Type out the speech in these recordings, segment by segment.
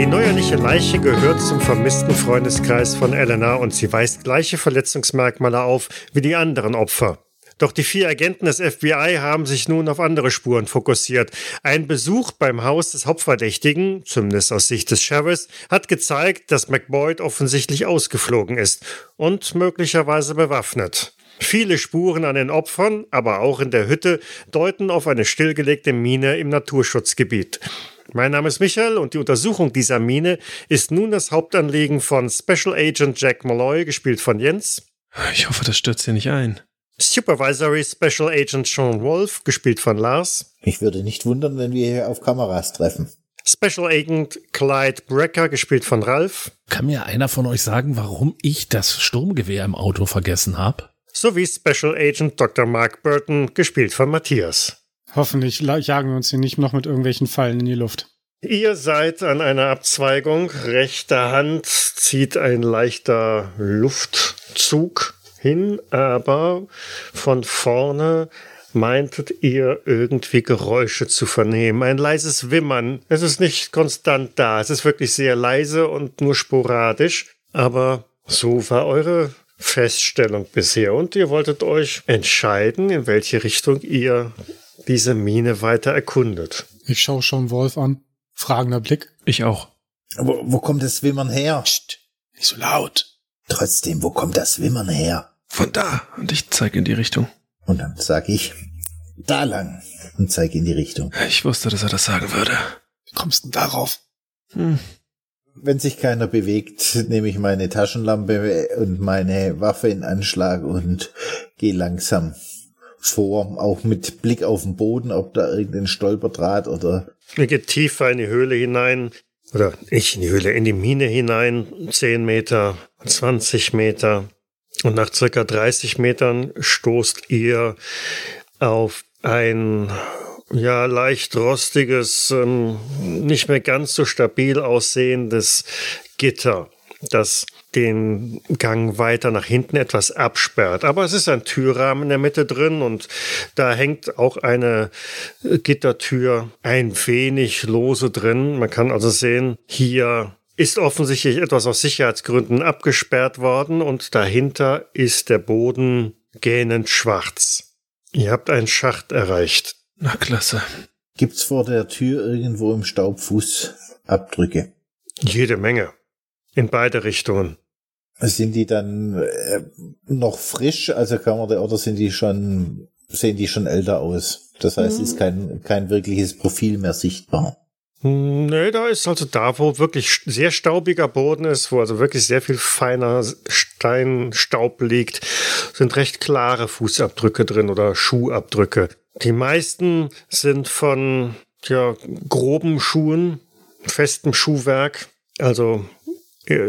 Die neuerliche Leiche gehört zum vermissten Freundeskreis von Elena und sie weist gleiche Verletzungsmerkmale auf wie die anderen Opfer. Doch die vier Agenten des FBI haben sich nun auf andere Spuren fokussiert. Ein Besuch beim Haus des Hauptverdächtigen, zumindest aus Sicht des Sheriffs, hat gezeigt, dass McBoyd offensichtlich ausgeflogen ist und möglicherweise bewaffnet. Viele Spuren an den Opfern, aber auch in der Hütte, deuten auf eine stillgelegte Mine im Naturschutzgebiet. Mein Name ist Michael und die Untersuchung dieser Mine ist nun das Hauptanliegen von Special Agent Jack Malloy, gespielt von Jens. Ich hoffe, das stürzt hier nicht ein. Supervisory Special Agent Sean Wolf, gespielt von Lars. Ich würde nicht wundern, wenn wir hier auf Kameras treffen. Special Agent Clyde Brecker, gespielt von Ralph. Kann mir einer von euch sagen, warum ich das Sturmgewehr im Auto vergessen habe? Sowie Special Agent Dr. Mark Burton, gespielt von Matthias. Hoffentlich jagen wir uns hier nicht noch mit irgendwelchen Fallen in die Luft. Ihr seid an einer Abzweigung. Rechter Hand zieht ein leichter Luftzug hin, aber von vorne meintet ihr irgendwie Geräusche zu vernehmen. Ein leises Wimmern. Es ist nicht konstant da. Es ist wirklich sehr leise und nur sporadisch. Aber so war eure Feststellung bisher. Und ihr wolltet euch entscheiden, in welche Richtung ihr diese Mine weiter erkundet. Ich schaue schon Wolf an. Fragender Blick. Ich auch. Wo, wo kommt das Wimmern her? Psst, nicht so laut. Trotzdem, wo kommt das Wimmern her? Von da. Und ich zeige in die Richtung. Und dann sag ich, da lang. Und zeige in die Richtung. Ich wusste, dass er das sagen würde. Wie kommst du denn darauf? Hm. Wenn sich keiner bewegt, nehme ich meine Taschenlampe und meine Waffe in Anschlag und gehe langsam vor, auch mit Blick auf den Boden, ob da irgendein Stolperdraht oder. Ihr geht tiefer in die Höhle hinein, oder nicht in die Höhle, in die Mine hinein, 10 Meter, 20 Meter. Und nach circa 30 Metern stoßt ihr auf ein ja leicht rostiges, ähm, nicht mehr ganz so stabil aussehendes Gitter, das den Gang weiter nach hinten etwas absperrt. Aber es ist ein Türrahmen in der Mitte drin und da hängt auch eine Gittertür ein wenig lose drin. Man kann also sehen, hier ist offensichtlich etwas aus Sicherheitsgründen abgesperrt worden und dahinter ist der Boden gähnend schwarz. Ihr habt einen Schacht erreicht. Na klasse. Gibt's vor der Tür irgendwo im Staub Fußabdrücke? Jede Menge. In beide Richtungen. Sind die dann äh, noch frisch? Also kann man da, oder sind die schon, sehen die schon älter aus? Das heißt, mhm. ist kein, kein wirkliches Profil mehr sichtbar. Nee, da ist also da, wo wirklich sehr staubiger Boden ist, wo also wirklich sehr viel feiner Steinstaub liegt, sind recht klare Fußabdrücke drin oder Schuhabdrücke. Die meisten sind von ja, groben Schuhen, festem Schuhwerk, also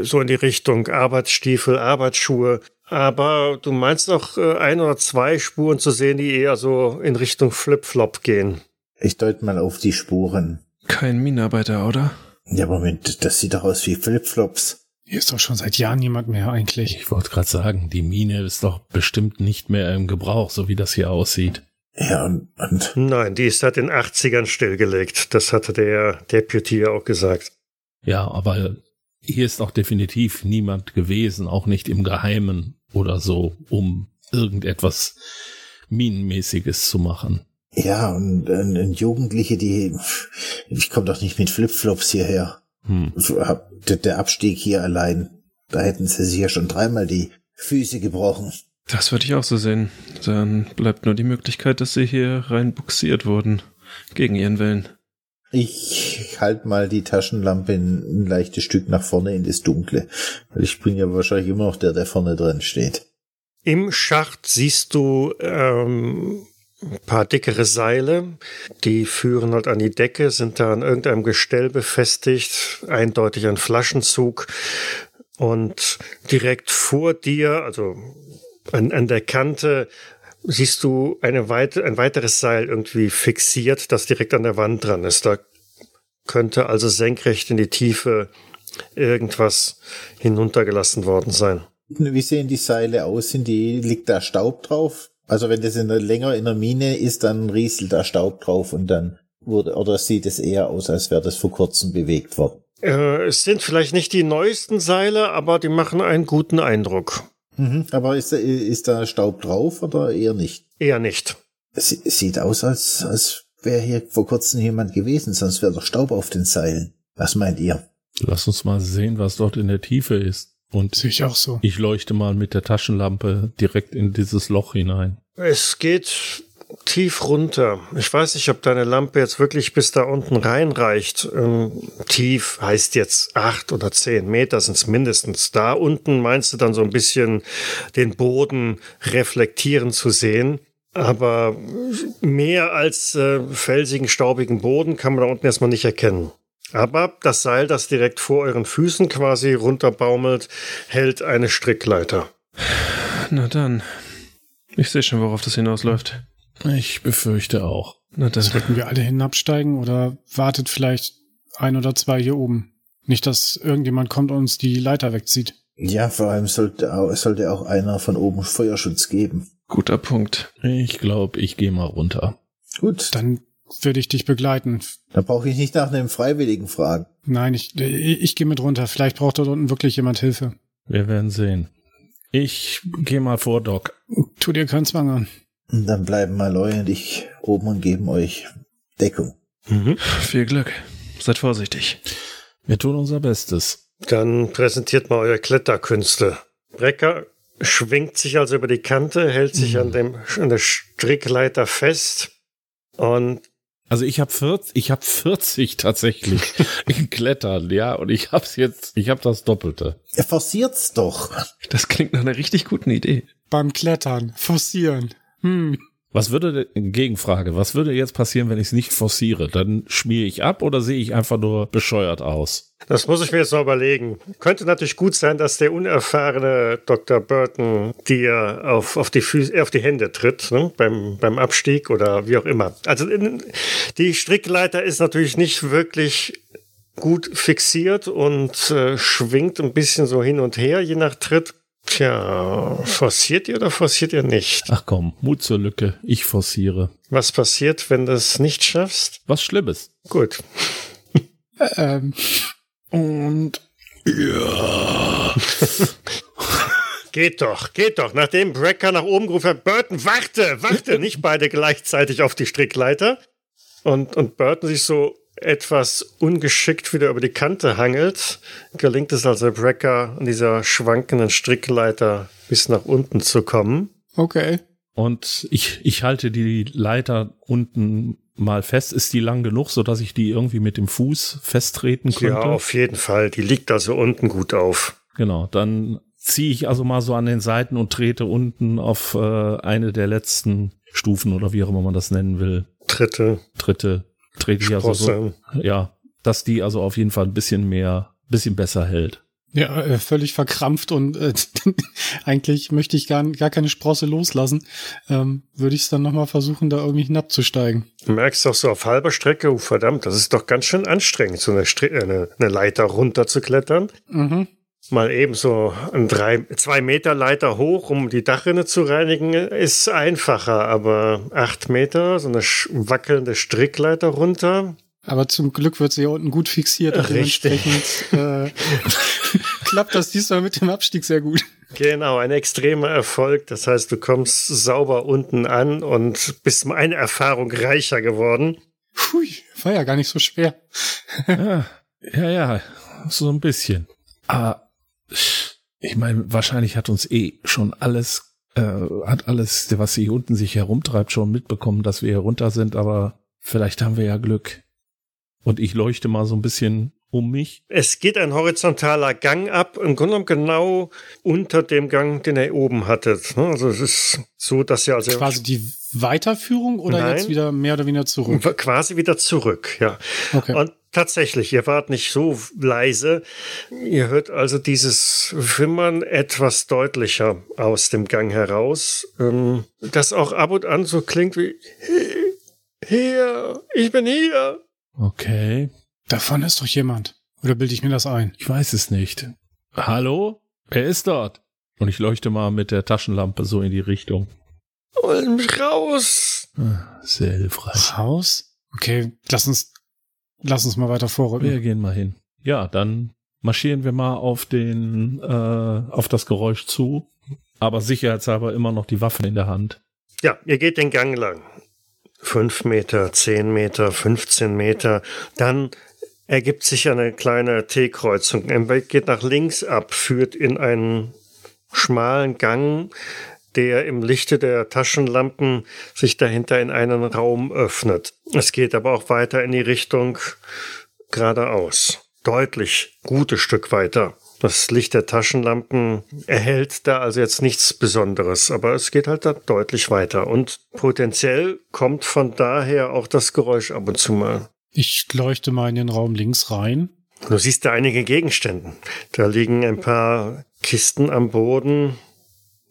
so in die Richtung Arbeitsstiefel, Arbeitsschuhe. Aber du meinst auch äh, ein oder zwei Spuren zu sehen, die eher so in Richtung Flip-Flop gehen. Ich deute mal auf die Spuren. Kein Minenarbeiter, oder? Ja, Moment, das sieht doch aus wie Flipflops. Hier ist doch schon seit Jahren niemand mehr eigentlich. Ich wollte gerade sagen, die Mine ist doch bestimmt nicht mehr im Gebrauch, so wie das hier aussieht. Ja, und, und Nein, die ist seit den 80ern stillgelegt. Das hatte der Deputy auch gesagt. Ja, aber hier ist auch definitiv niemand gewesen, auch nicht im Geheimen oder so, um irgendetwas Minenmäßiges zu machen. Ja, und, und, und Jugendliche, die, ich komme doch nicht mit Flipflops hierher. Hm. Der Abstieg hier allein, da hätten sie sich ja schon dreimal die Füße gebrochen. Das würde ich auch so sehen. Dann bleibt nur die Möglichkeit, dass sie hier rein buxiert wurden. Gegen ihren Willen. Ich halte mal die Taschenlampe ein, leichtes Stück nach vorne in das Dunkle. Weil ich bin ja wahrscheinlich immer noch der, der vorne drin steht. Im Schacht siehst du ähm, ein paar dickere Seile, die führen halt an die Decke, sind da an irgendeinem Gestell befestigt, eindeutig ein Flaschenzug. Und direkt vor dir, also an, an der Kante, siehst du eine weite, ein weiteres Seil irgendwie fixiert, das direkt an der Wand dran ist. Da könnte also senkrecht in die Tiefe irgendwas hinuntergelassen worden sein. Wie sehen die Seile aus? Sind die, liegt da Staub drauf? Also wenn das in der, länger in der Mine ist, dann rieselt da Staub drauf und dann Wurde, oder sieht es eher aus, als wäre das vor kurzem bewegt worden? Äh, es sind vielleicht nicht die neuesten Seile, aber die machen einen guten Eindruck. Mhm. Aber ist, da- ist da Staub drauf oder eher nicht? Eher nicht. Es sie- sieht aus, als, als wäre hier vor kurzem jemand gewesen, sonst wäre doch Staub auf den Seilen. Was meint ihr? Lass uns mal sehen, was dort in der Tiefe ist. Und Sehe ich auch so. ich leuchte mal mit der Taschenlampe direkt in dieses Loch hinein. Es geht tief runter. Ich weiß nicht, ob deine Lampe jetzt wirklich bis da unten reinreicht. Ähm, tief heißt jetzt acht oder zehn Meter sind es mindestens. Da unten meinst du dann so ein bisschen den Boden reflektieren zu sehen. Aber mehr als äh, felsigen, staubigen Boden kann man da unten erstmal nicht erkennen. Aber das Seil, das direkt vor euren Füßen quasi runterbaumelt, hält eine Strickleiter. Na dann. Ich sehe schon, worauf das hinausläuft. Ich befürchte auch. Na dann. Sollten wir alle hinabsteigen oder wartet vielleicht ein oder zwei hier oben? Nicht, dass irgendjemand kommt und uns die Leiter wegzieht. Ja, vor allem sollte auch, sollte auch einer von oben Feuerschutz geben. Guter Punkt. Ich glaube, ich gehe mal runter. Gut, Dann würde ich dich begleiten. dann brauche ich nicht nach einem Freiwilligen fragen. Nein, ich, ich, ich gehe mit runter. Vielleicht braucht dort unten wirklich jemand Hilfe. Wir werden sehen. Ich gehe mal vor, Doc. Tu dir keinen Zwang an. Und dann bleiben Malloy und ich oben und geben euch Deckung. Mhm. Viel Glück. Seid vorsichtig. Wir tun unser Bestes. Dann präsentiert mal eure Kletterkünste. Brecker schwingt sich also über die Kante, hält sich an, dem, an der Strickleiter fest und Also ich habe 40, ich habe 40 tatsächlich in Klettern, ja, und ich hab's jetzt, ich habe das Doppelte. Er forciert's doch. Das klingt nach einer richtig guten Idee. Beim Klettern, forcieren. Hm. Was würde, denn- Gegenfrage, was würde jetzt passieren, wenn ich es nicht forciere? Dann schmiere ich ab oder sehe ich einfach nur bescheuert aus? das muss ich mir jetzt noch überlegen. Könnte natürlich gut sein, dass der unerfahrene Dr. Burton dir auf, auf, die, Füße, auf die Hände tritt ne? beim, beim Abstieg oder wie auch immer. Also in, die Strickleiter ist natürlich nicht wirklich gut fixiert und äh, schwingt ein bisschen so hin und her, je nach Tritt. Tja, forciert ihr oder forciert ihr nicht? Ach komm, Mut zur Lücke, ich forciere. Was passiert, wenn du es nicht schaffst? Was Schlimmes. Gut. Ähm, Und Geht doch, geht doch. Nachdem Brecker nach oben gerufen hat, Burton, warte, warte, nicht beide gleichzeitig auf die Strickleiter. Und, und Burton sich so etwas ungeschickt wieder über die Kante hangelt, gelingt es also Brecker an dieser schwankenden Strickleiter bis nach unten zu kommen. okay. Und ich, ich halte die Leiter unten mal fest. Ist die lang genug, sodass ich die irgendwie mit dem Fuß festtreten könnte? Ja, auf jeden Fall. Die liegt also unten gut auf. Genau, dann ziehe ich also mal so an den Seiten und trete unten auf äh, eine der letzten Stufen oder wie auch immer man das nennen will. Dritte Dritte trete ich also so. Ja, dass die also auf jeden Fall ein bisschen mehr, bisschen besser hält. Ja, äh, völlig verkrampft und äh, eigentlich möchte ich gar, gar keine Sprosse loslassen. Ähm, Würde ich es dann nochmal versuchen, da irgendwie hinabzusteigen. Du merkst doch so auf halber Strecke, oh verdammt, das ist doch ganz schön anstrengend, so eine, Stri äh, eine, eine Leiter runter zu klettern. Mhm. Mal eben so ein drei, zwei Meter Leiter hoch, um die Dachrinne zu reinigen, ist einfacher. Aber acht Meter, so eine wackelnde Strickleiter runter. Aber zum Glück wird sie hier unten gut fixiert. und Richtig. dementsprechend, Äh, klappt das diesmal mit dem Abstieg sehr gut. Genau, ein extremer Erfolg. Das heißt, du kommst sauber unten an und bist um eine Erfahrung reicher geworden. Hui, war ja gar nicht so schwer. Ja, ja, ja, so ein bisschen. Aber ich meine, wahrscheinlich hat uns eh schon alles, äh, hat alles, was hier unten sich herumtreibt, schon mitbekommen, dass wir hier runter sind, aber vielleicht haben wir ja Glück. Und ich leuchte mal so ein bisschen um mich. Es geht ein horizontaler Gang ab, im Grunde genommen genau unter dem Gang, den ihr oben hattet. ne? Also es ist so, dass ihr also Quasi die Weiterführung oder Nein. jetzt wieder mehr oder weniger zurück? quasi wieder zurück, ja. Okay. Und tatsächlich, ihr wart nicht so leise. Ihr hört also dieses Wimmern etwas deutlicher aus dem Gang heraus, ähm, das auch ab und an so klingt wie hier, ich bin hier. Okay, Davon ist doch jemand. Oder bilde ich mir das ein? ich weiß es nicht. Hallo? Wer ist dort? Und ich leuchte mal mit der Taschenlampe so in die Richtung. Hol mich raus. Ah, Sehr hilfreich. Raus? Okay, lass uns, lass uns mal weiter vorrücken. Wir gehen mal hin. Ja, dann marschieren wir mal auf den, äh, auf das Geräusch zu, aber sicherheitshalber immer noch die Waffen in der Hand. Ja, ihr geht den Gang lang. Fünf Meter, zehn Meter, 15 Meter. Dann ergibt sich eine kleine T-Kreuzung. Ein Weg geht nach links ab, führt in einen schmalen Gang, der im Lichte der Taschenlampen sich dahinter in einen Raum öffnet. Es geht aber auch weiter in die Richtung geradeaus. Deutlich gutes Stück weiter. Das Licht der Taschenlampen erhält da also jetzt nichts Besonderes, aber es geht halt da deutlich weiter. Und potenziell kommt von daher auch das Geräusch ab und zu mal. Ich leuchte mal in den Raum links rein. Du siehst da einige Gegenstände. Da liegen ein paar Kisten am Boden.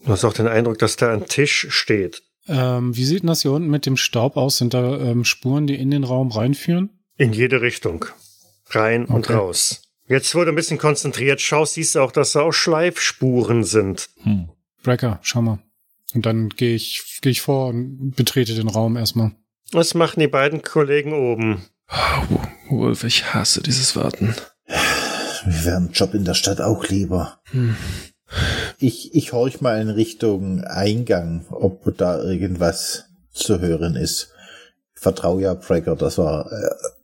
Du hast auch den Eindruck, dass da ein Tisch steht. Ähm, wie sieht denn das hier unten mit dem Staub aus? Sind da ähm, Spuren, die in den Raum reinführen? In jede Richtung. Rein und Okay. raus. Jetzt wurde ein bisschen konzentriert schaust, siehst du auch, dass da auch Schleifspuren sind. Hm. Brecker, schau mal. Und dann gehe ich, gehe ich vor und betrete den Raum erstmal. Was machen die beiden Kollegen oben? Oh, Wolf, ich hasse dieses Warten. Wir wären einen Job in der Stadt auch lieber. Hm. Ich, ich horch mal in Richtung Eingang, ob da irgendwas zu hören ist. Vertraue ja Brecker, dass er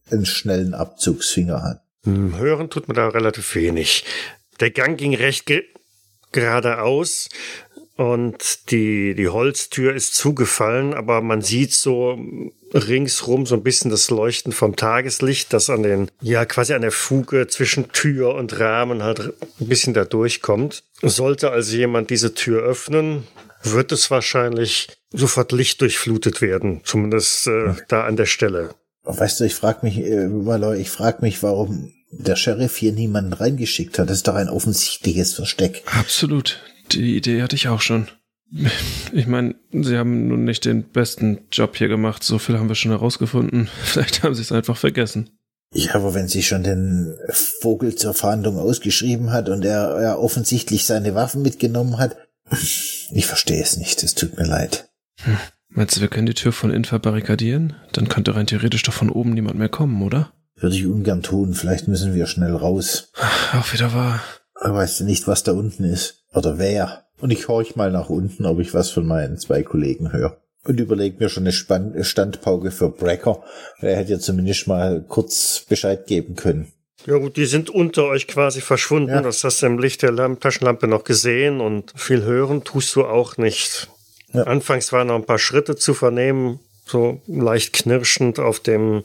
äh, einen schnellen Abzugsfinger hat. Hm, Hören tut man da relativ wenig. Der Gang ging recht ge geradeaus und die, die Holztür ist zugefallen, aber man sieht so ringsrum so ein bisschen das Leuchten vom Tageslicht, das an den, ja, quasi an der Fuge zwischen Tür und Rahmen halt ein bisschen da durchkommt. Sollte also jemand diese Tür öffnen, wird es wahrscheinlich sofort lichtdurchflutet werden, zumindest äh, da an der Stelle. Weißt du, ich frag mich, äh, ich frag mich, warum der Sheriff hier niemanden reingeschickt hat. Das ist doch ein offensichtliches Versteck. Absolut. Die Idee hatte ich auch schon. Ich meine, sie haben nun nicht den besten Job hier gemacht. So viel haben wir schon herausgefunden. Vielleicht haben sie es einfach vergessen. Ja, aber wenn sie schon den Vogel zur Fahndung ausgeschrieben hat und er, er offensichtlich seine Waffen mitgenommen hat, ich verstehe es nicht. Es tut mir leid. Meinst du, wir können die Tür von innen verbarrikadieren? Dann könnte rein theoretisch doch von oben niemand mehr kommen, oder? Würde ich ungern tun. Vielleicht müssen wir schnell raus. Auch wieder wahr. Aber weißt du nicht, was da unten ist? Oder wer? Und ich horch mal nach unten, ob ich was von meinen zwei Kollegen höre. Und überleg mir schon eine Span Standpauke für Brecker. Er hätte ja zumindest mal kurz Bescheid geben können. Ja gut, die sind unter euch quasi verschwunden. Ja. Das hast du im Licht der Lamp Taschenlampe noch gesehen und viel hören tust du auch nicht. Ja. Anfangs waren noch ein paar Schritte zu vernehmen, so leicht knirschend auf dem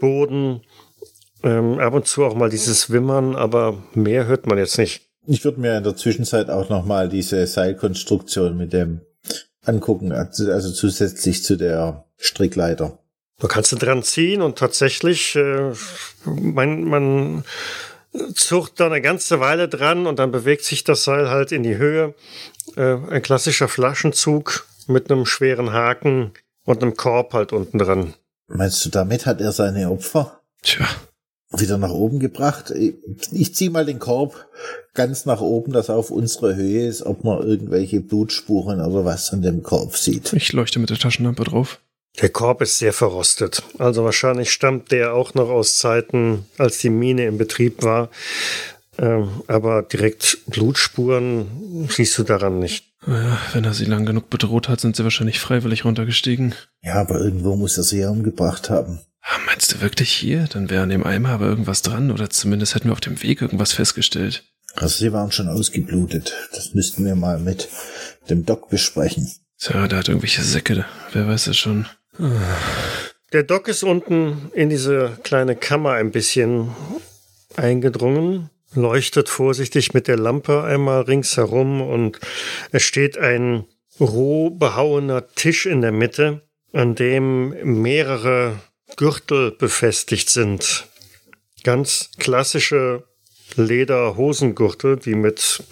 Boden. Ähm, ab und zu auch mal dieses Wimmern, aber mehr hört man jetzt nicht. Ich würde mir in der Zwischenzeit auch nochmal diese Seilkonstruktion mit dem angucken, also also zusätzlich zu der Strickleiter. Du kannst du dran ziehen und tatsächlich, äh, man, man zucht da eine ganze Weile dran und dann bewegt sich das Seil halt in die Höhe. Äh, ein klassischer Flaschenzug mit einem schweren Haken und einem Korb halt unten dran. Meinst du, damit hat er seine Opfer Tja, wieder nach oben gebracht? Ich, ich zieh mal den Korb ganz nach oben, dass er auf unserer Höhe ist, ob man irgendwelche Blutspuren oder was an dem Korb sieht. ich leuchte mit der Taschenlampe drauf. Der Korb ist sehr verrostet. Also wahrscheinlich stammt der auch noch aus Zeiten, als die Mine in Betrieb war. Ähm, aber direkt Blutspuren siehst du daran nicht. Wenn er sie lang genug bedroht hat, sind sie wahrscheinlich freiwillig runtergestiegen. Ja, aber irgendwo muss er sie ja umgebracht haben. Ah, Meinst du wirklich hier? Dann wäre an dem Eimer aber irgendwas dran oder zumindest hätten wir auf dem Weg irgendwas festgestellt. Also sie waren schon ausgeblutet. Das müssten wir mal mit dem Doc besprechen. Tja, der hat irgendwelche Säcke. Wer weiß es schon. Der Doc ist unten in diese kleine Kammer ein bisschen eingedrungen, leuchtet vorsichtig mit der Lampe einmal ringsherum und es steht ein roh behauener Tisch in der Mitte, an dem mehrere Gürtel befestigt sind. Ganz klassische Lederhosengürtel, die mit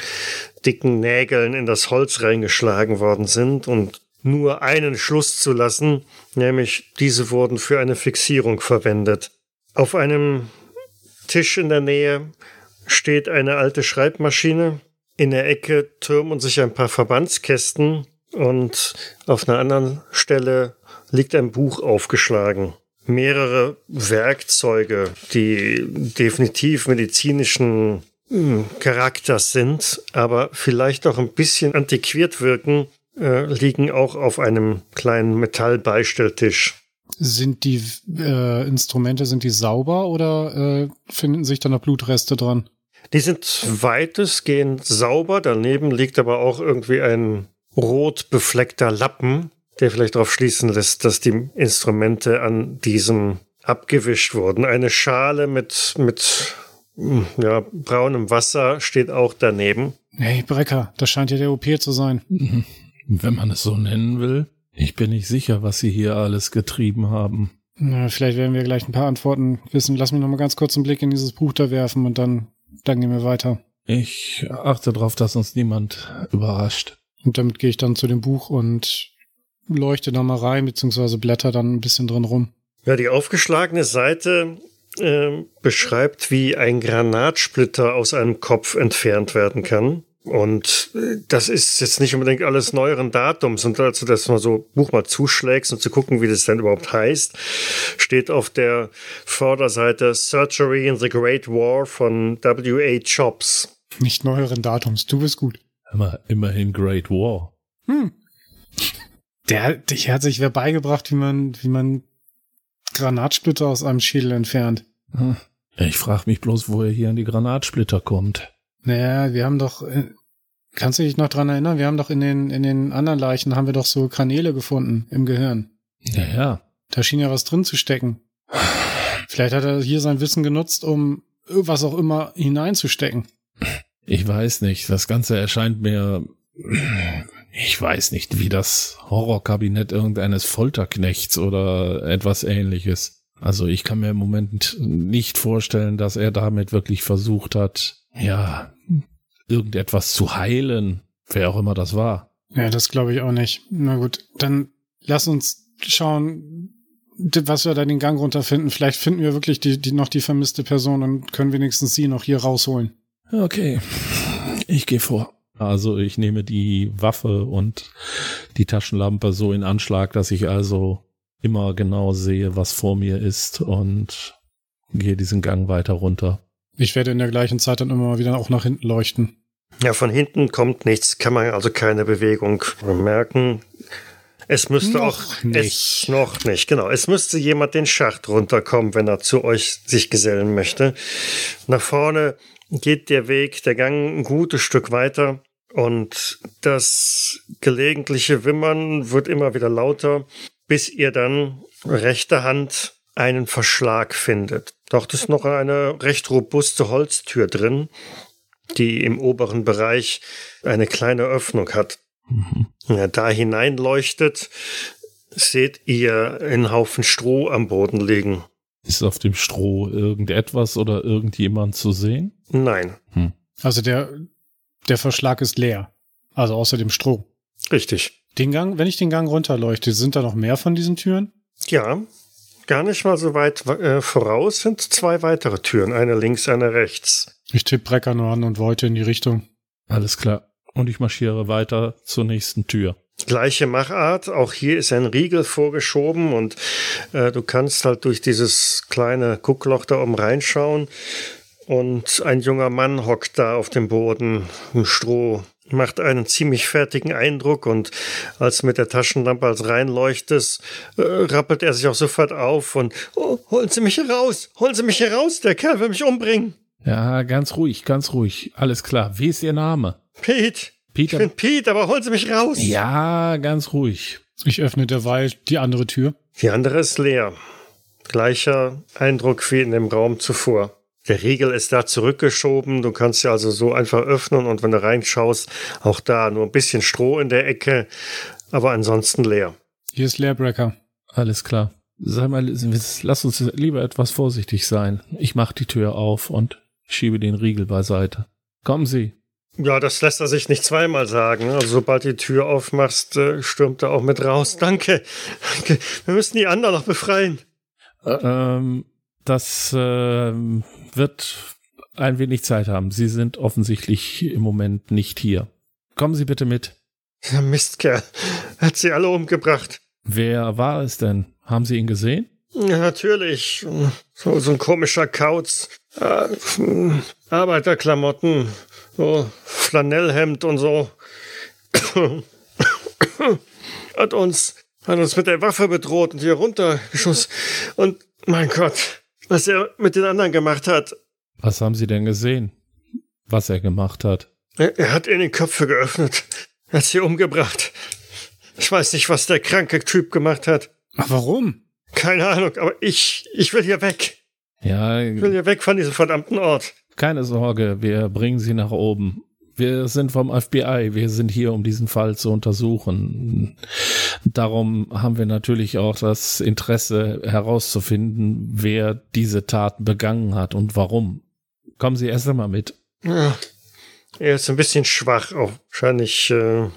dicken Nägeln in das Holz reingeschlagen worden sind und nur einen Schluss zu lassen, nämlich diese wurden für eine Fixierung verwendet. Auf einem Tisch in der Nähe steht eine alte Schreibmaschine. In der Ecke türmen sich ein paar Verbandskästen und auf einer anderen Stelle liegt ein Buch aufgeschlagen. Mehrere Werkzeuge, die definitiv medizinischen hm, Charakters sind, aber vielleicht auch ein bisschen antiquiert wirken, äh, liegen auch auf einem kleinen Metallbeistelltisch. Sind die äh, Instrumente, sind die sauber oder äh, finden sich da noch Blutreste dran? Die sind weitestgehend sauber. Daneben liegt aber auch irgendwie ein rot befleckter Lappen, der vielleicht darauf schließen lässt, dass die Instrumente an diesem abgewischt wurden. Eine Schale mit, mit hm, ja, braunem Wasser steht auch daneben. Hey, Brecker, das scheint ja der OP zu sein. Wenn man es so nennen will. Ich bin nicht sicher, was Sie hier alles getrieben haben. Na, vielleicht werden wir gleich ein paar Antworten wissen. Lass mich noch mal ganz kurz einen Blick in dieses Buch da werfen und dann, dann gehen wir weiter. Ich achte darauf, dass uns niemand überrascht. Und damit gehe ich dann zu dem Buch und leuchte da mal rein, beziehungsweise blätter dann ein bisschen drin rum. Ja, die aufgeschlagene Seite äh, beschreibt, wie ein Granatsplitter aus einem Kopf entfernt werden kann. Und äh, das ist jetzt nicht unbedingt alles neueren Datums. Und dazu, dass mal so Buch mal zuschlägst und zu gucken, wie das denn überhaupt heißt, steht auf der Vorderseite Surgery in the Great War von W.A. Chops. Nicht neueren Datums, du bist gut. Immer, immerhin Great War. Hm. Der, der hat sich wer beigebracht, wie man, wie man Granatsplitter aus einem Schädel entfernt. Hm. Ich frage mich bloß, wo er hier an die Granatsplitter kommt. Naja, wir haben doch, äh, kannst du dich noch dran erinnern? Wir haben doch in den, in den anderen Leichen haben wir doch so Kanäle gefunden im Gehirn. Ja, ja. Da schien ja was drin zu stecken. Vielleicht hat er hier sein Wissen genutzt, um was auch immer hineinzustecken. Ich weiß nicht. Das Ganze erscheint mir, ich weiß nicht, wie das Horrorkabinett irgendeines Folterknechts oder etwas ähnliches. Also ich kann mir im Moment nicht vorstellen, dass er damit wirklich versucht hat, ja, irgendetwas zu heilen, wer auch immer das war. Ja, das glaube ich auch nicht. Na gut, dann lass uns schauen, was wir da den Gang runterfinden. Vielleicht finden wir wirklich die, die noch die vermisste Person und können wenigstens sie noch hier rausholen. Okay, ich gehe vor. Also ich nehme die Waffe und die Taschenlampe so in Anschlag, dass ich also immer genau sehe, was vor mir ist und gehe diesen Gang weiter runter. Ich werde in der gleichen Zeit dann immer wieder auch nach hinten leuchten. Ja, von hinten kommt nichts, kann man also keine Bewegung bemerken. Es müsste Noch auch nicht. Es, noch nicht, genau. Es müsste jemand den Schacht runterkommen, wenn er zu euch sich gesellen möchte. Nach vorne geht der Weg, der Gang ein gutes Stück weiter und das gelegentliche Wimmern wird immer wieder lauter, bis ihr dann rechter Hand einen Verschlag findet. Dort ist noch eine recht robuste Holztür drin, die im oberen Bereich eine kleine Öffnung hat. Wenn ihr da hineinleuchtet, seht ihr einen Haufen Stroh am Boden liegen. Ist auf dem Stroh irgendetwas oder irgendjemand zu sehen? Nein, Also der, der Verschlag ist leer. Also außer dem Stroh. richtig. Den Gang, wenn ich den Gang runterleuchte, sind da noch mehr von diesen Türen? Ja, gar nicht mal so weit äh, voraus sind zwei weitere Türen, eine links, eine rechts. Ich tippe Brecker nur an und wollte in die Richtung. Alles klar. Und ich marschiere weiter zur nächsten Tür. Gleiche Machart, auch hier ist ein Riegel vorgeschoben und äh, du kannst halt durch dieses kleine Guckloch da oben reinschauen und ein junger Mann hockt da auf dem Boden im Stroh, macht einen ziemlich fertigen Eindruck und als mit der Taschenlampe als reinleuchtest, äh, rappelt er sich auch sofort auf und oh, holen Sie mich hier raus, holen Sie mich hier raus, der Kerl will mich umbringen. Ja, ganz ruhig, ganz ruhig. Alles klar. Wie ist Ihr Name? Pete, ich Peter. bin Pete, aber holen Sie mich raus. Ja, ganz ruhig. Ich öffne derweil die andere Tür. Die andere ist leer. Gleicher Eindruck wie in dem Raum zuvor. Der Riegel ist da zurückgeschoben. Du kannst sie also so einfach öffnen und wenn du reinschaust, auch da nur ein bisschen Stroh in der Ecke, aber ansonsten leer. Hier ist Leerbrecker. Alles klar. Sag mal, lass uns lieber etwas vorsichtig sein. Ich mach die Tür auf und schiebe den Riegel beiseite. Kommen Sie. Ja, das lässt er sich nicht zweimal sagen. Also sobald die Tür aufmachst, äh, stürmt er auch mit raus. Danke. Danke. Wir müssen die anderen noch befreien. Ä- Ähm, das ähm, wird ein wenig Zeit haben. Sie sind offensichtlich im Moment nicht hier. Kommen Sie bitte mit. Ja, Mistkerl. Er hat sie alle umgebracht. Wer war es denn? Haben Sie ihn gesehen? Ja, natürlich. So, so ein komischer Kauz. Äh, Arbeiterklamotten. So Flanellhemd und so. hat uns, hat uns mit der Waffe bedroht und hier runtergeschossen. Und mein Gott, was er mit den anderen gemacht hat. Was haben Sie denn gesehen? Was er gemacht hat? Er, er hat ihnen die Köpfe geöffnet. Er hat sie umgebracht. Ich weiß nicht, was der kranke Typ gemacht hat. Aber warum? Keine Ahnung, aber ich, ich will hier weg. Ja, Ich will hier weg von diesem verdammten Ort. Keine Sorge, wir bringen Sie nach oben. Wir sind vom FBI, wir sind hier, um diesen Fall zu untersuchen. Darum haben wir natürlich auch das Interesse herauszufinden, wer diese Tat begangen hat und warum. Kommen Sie erst einmal mit. Ja. Er ist ein bisschen schwach, auch wahrscheinlich äh,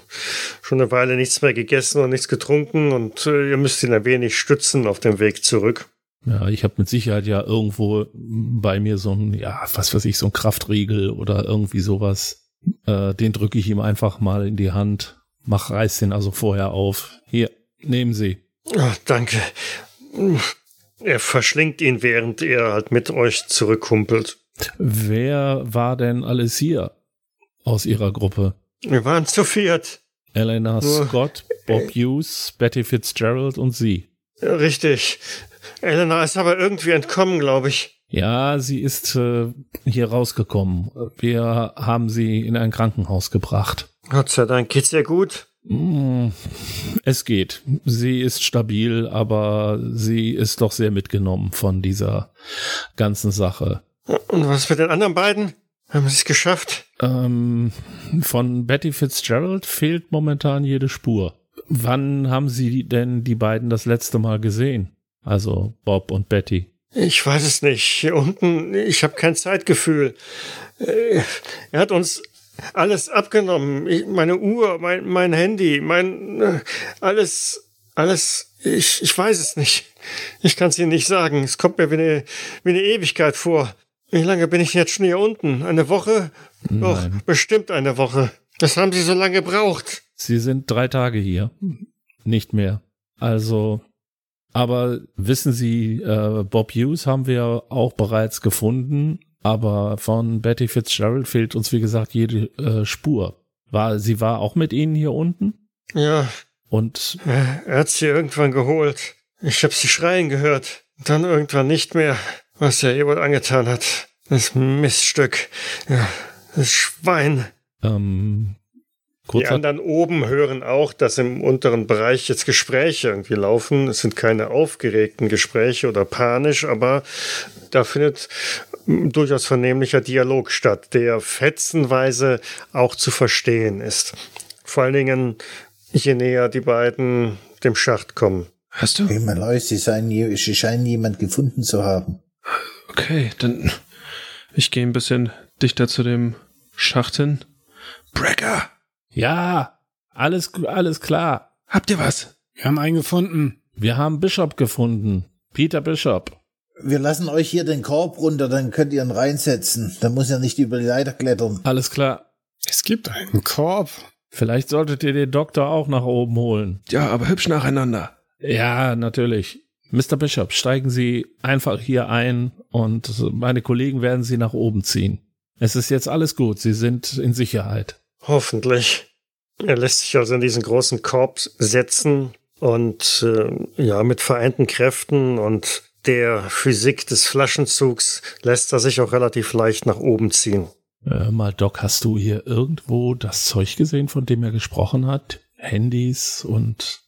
schon eine Weile nichts mehr gegessen und nichts getrunken und äh, ihr müsst ihn ein wenig stützen auf dem Weg zurück. Ja, ich habe mit Sicherheit ja irgendwo bei mir so ein, ja, was weiß ich, so ein Kraftriegel oder irgendwie sowas. Äh, den drücke ich ihm einfach mal in die Hand. Mach, reiß den also vorher auf. Hier, nehmen Sie. Ah, danke. Er verschlingt ihn, während er halt mit euch zurückkumpelt. Wer war denn alles hier aus Ihrer Gruppe? Wir waren zu viert. Elena Nur- Scott, Bob Hughes, Betty Fitzgerald und Sie. Richtig. Elena ist aber irgendwie entkommen, glaube ich. Ja, sie ist äh, hier rausgekommen. Wir haben sie in ein Krankenhaus gebracht. Gott sei Dank geht's ihr gut. Mm, Es geht. Sie ist stabil, aber sie ist doch sehr mitgenommen von dieser ganzen Sache. Und was mit den anderen beiden? Haben sie es geschafft? Ähm, von Betty Fitzgerald fehlt momentan jede Spur. Wann haben Sie denn die beiden das letzte Mal gesehen? Also Bob und Betty. Ich weiß es nicht. Hier unten, ich habe kein Zeitgefühl. Äh, Er hat uns alles abgenommen. Ich, meine Uhr, mein, mein Handy, mein äh, alles, alles. Ich, ich weiß es nicht. Ich kann es Ihnen nicht sagen. Es kommt mir wie eine, wie eine Ewigkeit vor. Wie lange bin ich jetzt schon hier unten? Eine Woche? Doch, Nein. bestimmt eine Woche. Das haben Sie so lange gebraucht. Sie sind drei Tage hier. Nicht mehr. Also, aber wissen Sie, äh, Bob Hughes haben wir auch bereits gefunden, aber von Betty Fitzgerald fehlt uns, wie gesagt, jede äh, Spur. War, sie war auch mit Ihnen hier unten? Ja, Und er hat sie irgendwann geholt. Ich hab sie schreien gehört. Dann irgendwann nicht mehr, was er ihr wohl angetan hat. Das Miststück. Ja, das Schwein. ähm, Die kurzer, anderen oben hören auch, dass im unteren Bereich jetzt Gespräche irgendwie laufen. Es sind keine aufgeregten Gespräche oder panisch, aber da findet mm, durchaus vernehmlicher Dialog statt, der fetzenweise auch zu verstehen ist. Vor allen Dingen, je näher die beiden dem Schacht kommen. Hörst du? Hey, Leute, sie, seien, je- sie scheinen jemand gefunden zu haben. Okay, dann ich gehe ein bisschen dichter zu dem Schacht hin. Brecker, ja, alles, alles klar. habt ihr was? Wir haben einen gefunden. Wir haben Bishop gefunden. Peter Bishop. Wir lassen euch hier den Korb runter, dann könnt ihr ihn reinsetzen. Dann muss er nicht über die Leiter klettern. Alles klar. Es gibt einen Korb. Vielleicht solltet ihr den Doktor auch nach oben holen. Ja, aber hübsch nacheinander. Ja, natürlich. Mr. Bishop, steigen Sie einfach hier ein und meine Kollegen werden Sie nach oben ziehen. Es ist jetzt alles gut. Sie sind in Sicherheit. Hoffentlich. Er lässt sich also in diesen großen Korb setzen und äh, ja, mit vereinten Kräften und der Physik des Flaschenzugs lässt er sich auch relativ leicht nach oben ziehen. Äh, mal, Doc, hast du hier irgendwo das Zeug gesehen, von dem er gesprochen hat? Handys und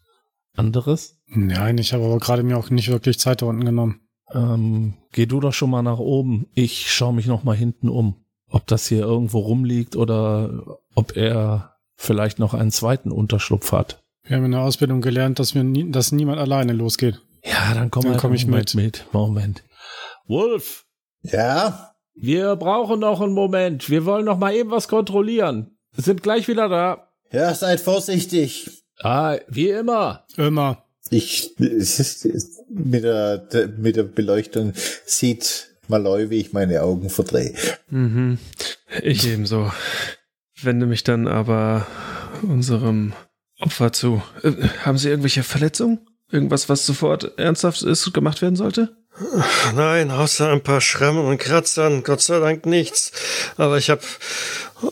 anderes? Nein, ich habe aber gerade mir auch nicht wirklich Zeit da unten genommen. Ähm, geh du doch schon mal nach oben. Ich schaue mich noch mal hinten um, ob das hier irgendwo rumliegt oder ob er vielleicht noch einen zweiten Unterschlupf hat. Wir haben in der Ausbildung gelernt, dass wir nie, dass niemand alleine losgeht. Ja, dann komm, Dann halt komm ich Moment mit. mit. Moment. Wolf, Ja? wir brauchen noch einen Moment. Wir wollen noch mal eben was kontrollieren. Sind gleich wieder da. Ja, seid vorsichtig. Ah, wie immer. Immer. Ich, es ist- mit der, mit der Beleuchtung sieht Malloy, wie ich meine Augen verdrehe. Mhm. Ich ebenso. Wende mich dann aber unserem Opfer zu. Äh, haben Sie irgendwelche Verletzungen? Irgendwas, was sofort ernsthaft ist, gemacht werden sollte? Nein, außer ein paar Schrammen und Kratzern, Gott sei Dank nichts. Aber ich habe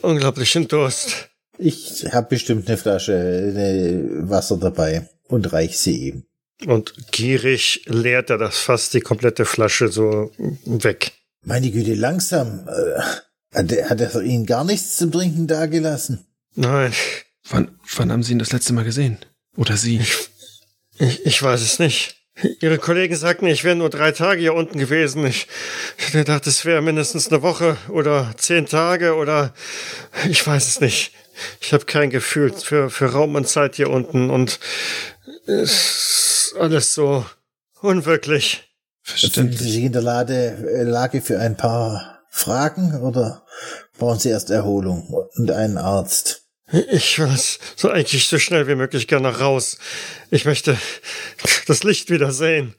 unglaublichen Durst. Ich habe bestimmt eine Flasche eine Wasser dabei und reich sie ihm. Und gierig leert er das fast die komplette Flasche so weg. Meine Güte, langsam. Äh, hat, er, hat er Ihnen gar nichts zum Trinken dagelassen? Nein, Wann, wann haben Sie ihn das letzte Mal gesehen? Oder Sie? ich, ich weiß es nicht. Ihre Kollegen sagten, ich wäre nur drei Tage hier unten gewesen. Ich, ich gedacht, es wäre mindestens eine Woche oder zehn Tage oder ich weiß es nicht. Ich habe kein Gefühl für, für Raum und Zeit hier unten und es ist alles so unwirklich. Finden Sie sich in der Lade, äh, Lage für ein paar Fragen oder brauchen Sie erst Erholung und einen Arzt? Ich will es so eigentlich so schnell wie möglich gerne raus. Ich möchte das Licht wieder sehen.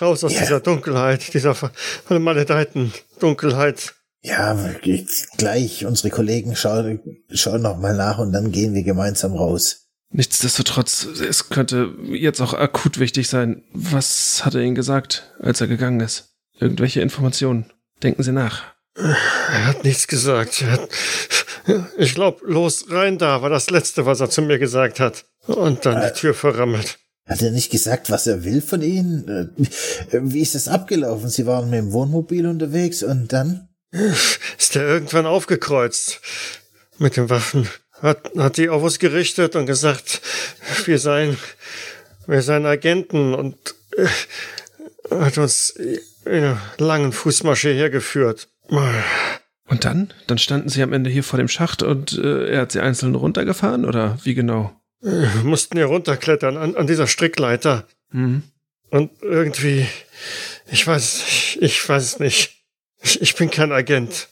Raus aus Ja. dieser Dunkelheit, dieser ver- maledeiten Dunkelheit. Ja, gleich. Unsere Kollegen schauen, schauen noch mal nach und dann gehen wir gemeinsam raus. Nichtsdestotrotz, es könnte jetzt auch akut wichtig sein. Was hat er Ihnen gesagt, als er gegangen ist? Irgendwelche Informationen? Denken Sie nach. Er hat nichts gesagt. Hat, ich glaube, los rein da war das Letzte, was er zu mir gesagt hat. Und dann die Tür verrammelt. Hat er nicht gesagt, was er will von Ihnen? Äh, Wie ist es abgelaufen? Sie waren mit dem Wohnmobil unterwegs und dann? Ist er irgendwann aufgekreuzt mit den Waffen. Hat, hat die auf uns gerichtet und gesagt, wir seien, wir seien Agenten und äh, hat uns in einer langen Fußmasche hergeführt. Und dann? Dann standen Sie am Ende hier vor dem Schacht und äh, er hat Sie einzeln runtergefahren? Oder wie genau? Wir mussten hier runterklettern an, an dieser Strickleiter. Hm. Und irgendwie, ich weiß, ich weiß nicht. Ich, ich bin kein Agent.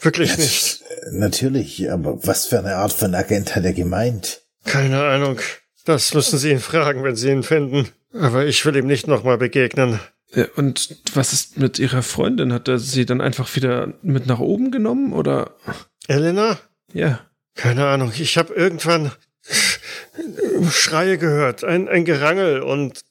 Wirklich nicht. Äh, Natürlich, aber was für eine Art von Agent hat er gemeint? Keine Ahnung. Das müssen Sie ihn fragen, wenn Sie ihn finden. Aber ich will ihm nicht nochmal begegnen. Und was ist mit Ihrer Freundin? Hat er sie dann einfach wieder mit nach oben genommen? Oder? Elena? Ja. Keine Ahnung. Ich habe irgendwann Schreie gehört, ein, ein Gerangel und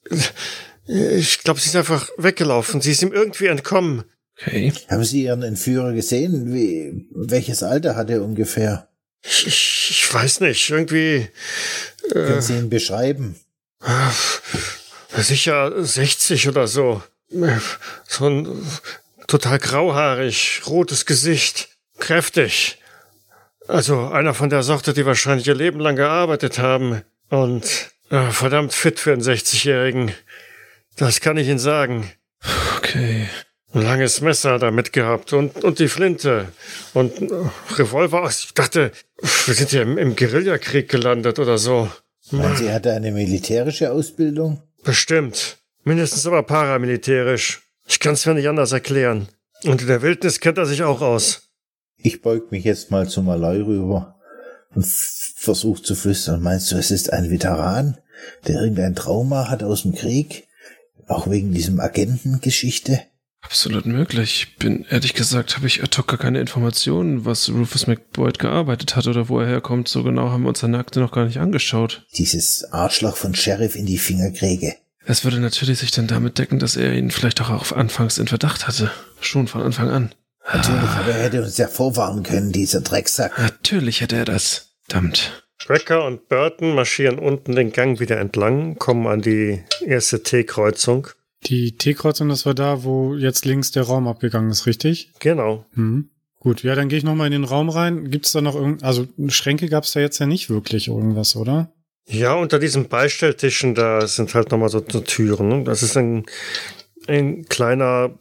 ich glaube, sie ist einfach weggelaufen. Sie ist ihm irgendwie entkommen. Okay. Haben Sie Ihren Entführer gesehen? Wie, welches Alter hat er ungefähr? Ich, ich, ich weiß nicht. Irgendwie Können Sie ihn beschreiben? sicher 60 oder so. So ein total grauhaarig, rotes Gesicht, kräftig. Also einer von der Sorte, die wahrscheinlich ihr Leben lang gearbeitet haben. Und äh, verdammt fit für einen 60-Jährigen. Das kann ich Ihnen sagen. Okay. Ein langes Messer damit gehabt und, und die Flinte und Revolver. Ich dachte, wir sind ja im, im Guerillakrieg gelandet oder so. Meinen Sie, hat er eine militärische Ausbildung? Bestimmt. Mindestens aber paramilitärisch. Ich kann es mir nicht anders erklären. Und in der Wildnis kennt er sich auch aus. Ich beug mich jetzt mal zum Malay rüber und versuche zu flüstern. Meinst du, es ist ein Veteran, der irgendein Trauma hat aus dem Krieg? Auch wegen diesem Agentengeschichte? Absolut möglich. Ich bin, ehrlich gesagt, habe ich ad hoc gar keine Informationen, was Rufus McBoyd gearbeitet hat oder wo er herkommt. So genau haben wir uns seine Akte noch gar nicht angeschaut. Dieses Arschloch von Sheriff in die Finger kriege. Das würde natürlich sich dann damit decken, dass er ihn vielleicht auch auf anfangs in Verdacht hatte. Schon von Anfang an. Natürlich, aber er hätte uns ja vorwarnen können, dieser Drecksack. Natürlich hätte er das. Verdammt. Tracker und Burton marschieren unten den Gang wieder entlang, kommen an die erste T-Kreuzung. Die T-Kreuzung, das war da, wo jetzt links der Raum abgegangen ist, richtig? Genau. Mhm. Gut, ja, dann gehe ich nochmal in den Raum rein. Gibt es da noch irgend, also Schränke gab es da jetzt ja nicht wirklich irgendwas, oder? Ja, unter diesen Beistelltischen, da sind halt nochmal so, so Türen. Ne? Das ist ein, ein kleiner,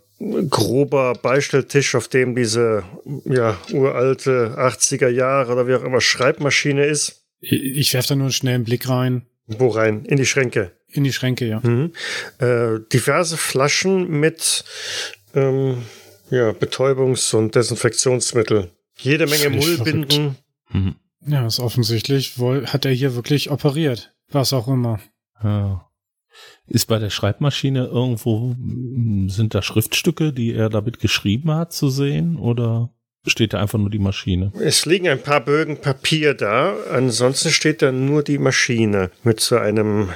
grober Beistelltisch, auf dem diese ja, uralte 80er Jahre oder wie auch immer Schreibmaschine ist. Ich, ich werfe da nur schnell einen Blick rein. Wo rein? In die Schränke. In die Schränke, ja. Mhm. Äh, diverse Flaschen mit ähm, ja, Betäubungs- und Desinfektionsmittel. Jede Menge Völlig Mullbinden. Mhm. Ja, ist offensichtlich, wohl, hat er hier wirklich operiert. Was auch immer. Ja. Ist bei der Schreibmaschine irgendwo, sind da Schriftstücke, die er damit geschrieben hat, zu sehen? Oder steht da einfach nur die Maschine? Es liegen ein paar Bögen Papier da. Ansonsten steht da nur die Maschine mit so einem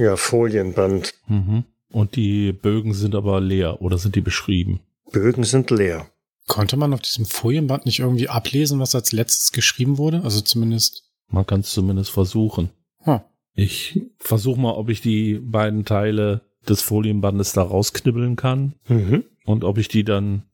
ja, Folienband. Mhm. Und die Bögen sind aber leer oder sind die beschrieben? Bögen sind leer. Konnte man auf diesem Folienband nicht irgendwie ablesen, was als letztes geschrieben wurde? Also zumindest. Man kann es zumindest versuchen. Hm. Ich versuche mal, ob ich die beiden Teile des Folienbandes da rausknibbeln kann Mhm. und ob ich die dann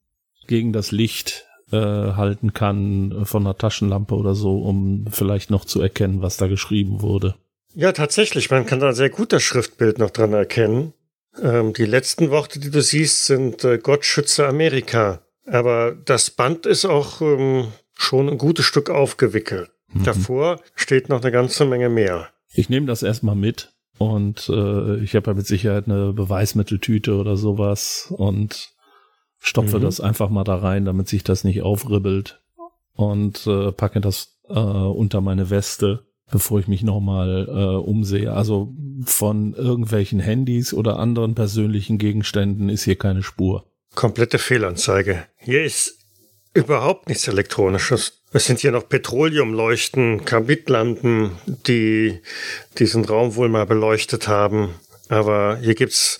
gegen das Licht äh, halten kann von einer Taschenlampe oder so, um vielleicht noch zu erkennen, was da geschrieben wurde. Ja, tatsächlich, man kann da sehr gut das Schriftbild noch dran erkennen. Ähm, die letzten Worte, die du siehst, sind äh, Gott schütze Amerika. Aber das Band ist auch ähm, schon ein gutes Stück aufgewickelt. Mhm. Davor steht noch eine ganze Menge mehr. Ich nehme das erstmal mit und äh, ich habe ja mit Sicherheit eine Beweismitteltüte oder sowas und stopfe Mhm. das einfach mal da rein, damit sich das nicht aufribbelt und äh, packe das äh, unter meine Weste, bevor ich mich nochmal äh, umsehe. Also von irgendwelchen Handys oder anderen persönlichen Gegenständen ist hier keine Spur. Komplette Fehlanzeige. Hier ist überhaupt nichts Elektronisches. Es sind hier noch Petroleumleuchten, Karbidlampen, die diesen Raum wohl mal beleuchtet haben. Aber hier gibt's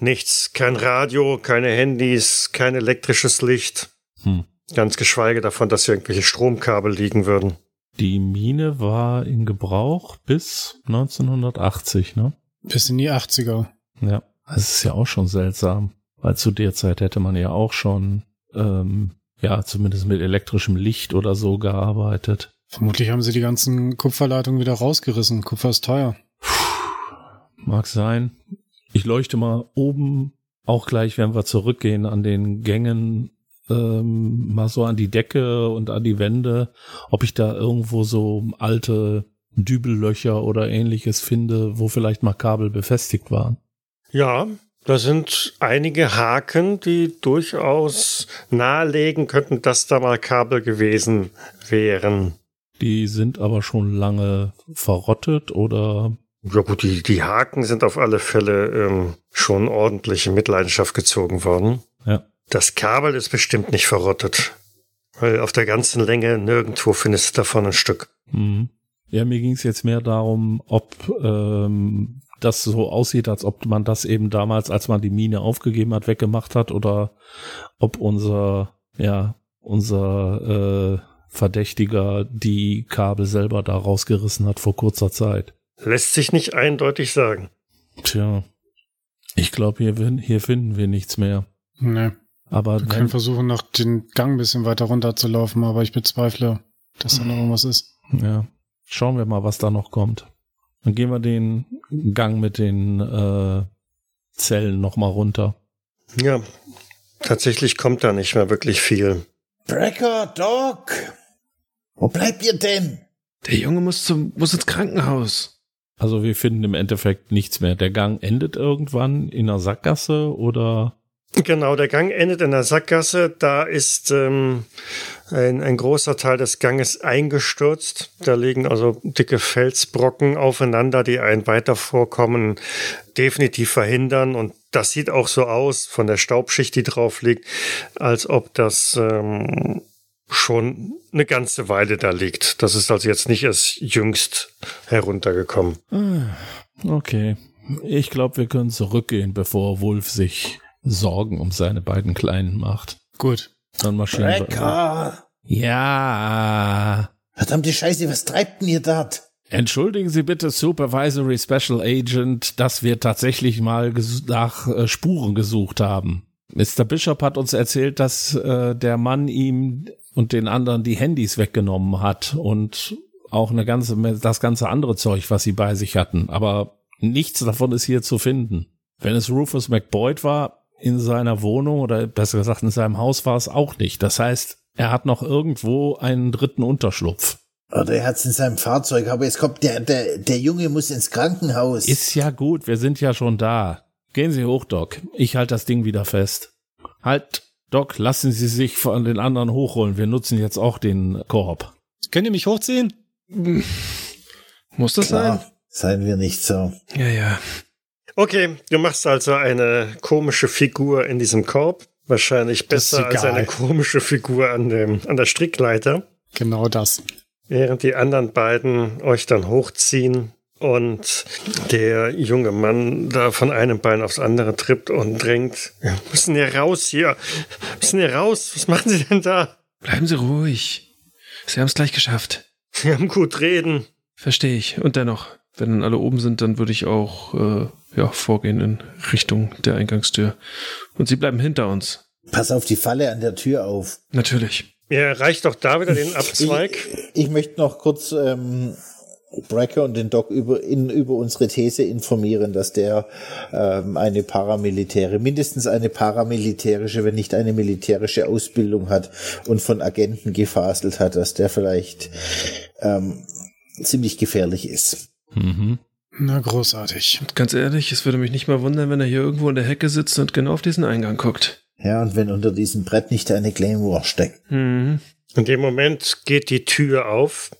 nichts. Kein Radio, keine Handys, kein elektrisches Licht. Hm. Ganz geschweige davon, dass hier irgendwelche Stromkabel liegen würden. Die Mine war in Gebrauch bis 1980, ne? Bis in die 80er. Ja, das ist ja auch schon seltsam, weil zu der Zeit hätte man ja auch schon, ähm, ja, zumindest mit elektrischem Licht oder so gearbeitet. Vermutlich haben sie die ganzen Kupferleitungen wieder rausgerissen. Kupfer ist teuer. Mag sein. Ich leuchte mal oben, auch gleich, wenn wir zurückgehen an den Gängen, ähm, mal so an die Decke und an die Wände, ob ich da irgendwo so alte Dübellöcher oder ähnliches finde, wo vielleicht mal Kabel befestigt waren. Ja, da sind einige Haken, die durchaus nahelegen könnten, dass da mal Kabel gewesen wären. Die sind aber schon lange verrottet oder Ja gut, die, die Haken sind auf alle Fälle ähm, schon ordentlich in Mitleidenschaft gezogen worden. Ja. Das Kabel ist bestimmt nicht verrottet. Weil auf der ganzen Länge nirgendwo findest du davon ein Stück. Mhm. Ja, mir ging es jetzt mehr darum, ob ähm, das so aussieht, als ob man das eben damals, als man die Mine aufgegeben hat, weggemacht hat, oder ob unser, ja, unser äh, Verdächtiger die Kabel selber da rausgerissen hat vor kurzer Zeit. Lässt sich nicht eindeutig sagen. Tja, ich glaube, hier, hier finden wir nichts mehr. Ne. Aber Wir können versuchen, noch den Gang ein bisschen weiter runter zu laufen, aber ich bezweifle, dass da noch irgendwas ist. ja, schauen wir mal, was da noch kommt. Dann gehen wir den Gang mit den äh, Zellen nochmal runter. Ja, tatsächlich kommt da nicht mehr wirklich viel. Brecker, Doc! Wo bleibt ihr denn? Der Junge muss zum, muss ins Krankenhaus. Also wir finden im Endeffekt nichts mehr. Der Gang endet irgendwann in einer Sackgasse oder Genau, der Gang endet in der Sackgasse. Da ist ähm, ein, ein großer Teil des Ganges eingestürzt. Da liegen also dicke Felsbrocken aufeinander, die ein weiter Vorkommen definitiv verhindern. Und das sieht auch so aus von der Staubschicht, die drauf liegt, als ob das ähm, schon eine ganze Weile da liegt. Das ist also jetzt nicht erst jüngst heruntergekommen. okay. Ich glaube, wir können zurückgehen, bevor Wolf sich Sorgen um seine beiden Kleinen macht. Gut. Dann marschieren wir. Brecker! Ja. Verdammte Scheiße, was treibt denn ihr dort? Entschuldigen Sie bitte, Supervisory Special Agent, dass wir tatsächlich mal ges- nach äh, Spuren gesucht haben. Mr. Bishop hat uns erzählt, dass äh, der Mann ihm und den anderen die Handys weggenommen hat und auch eine ganze, das ganze andere Zeug, was sie bei sich hatten. Aber nichts davon ist hier zu finden. Wenn es Rufus McBoyd war, in seiner Wohnung oder besser gesagt in seinem Haus war es auch nicht. Das heißt, er hat noch irgendwo einen dritten Unterschlupf. Oder er hat's in seinem Fahrzeug, aber jetzt kommt der, der, der Junge muss ins Krankenhaus. Ist ja gut, wir sind ja schon da. Gehen Sie hoch, Doc. Ich halte das Ding wieder fest. Halt, Doc, lassen Sie sich von den anderen hochholen. Wir nutzen jetzt auch den Korb. Könnt ihr mich hochziehen? Muss das sein? Klar, seien wir nicht so. Ja, ja. Okay, du machst also eine komische Figur in diesem Korb. Wahrscheinlich besser als eine komische Figur an, dem, an der Strickleiter. Genau das. Während die anderen beiden euch dann hochziehen und der junge Mann da von einem Bein aufs andere trippt und drängt. Wir müssen hier raus hier. Wir müssen hier raus. Was machen Sie denn da? Bleiben Sie ruhig. Sie haben es gleich geschafft. Sie haben gut reden. Verstehe ich. Und dennoch, wenn dann alle oben sind, dann würde ich auch äh, ja, vorgehen in Richtung der Eingangstür. Und Sie bleiben hinter uns. Pass auf die Falle an der Tür auf. Natürlich. Ihr erreicht doch da wieder den Abzweig. Ich, ich möchte noch kurz ähm, Brecker und den Doc über, in, über unsere These informieren, dass der ähm, eine paramilitäre, mindestens eine paramilitärische, wenn nicht eine militärische Ausbildung hat und von Agenten gefaselt hat, dass der vielleicht ähm, ziemlich gefährlich ist. Mhm. Na, großartig. Ganz ehrlich, es würde mich nicht mal wundern, wenn er hier irgendwo in der Hecke sitzt und genau auf diesen Eingang guckt. Ja, und wenn unter diesem Brett nicht eine Claymore steckt. Mhm. In dem Moment geht die Tür auf,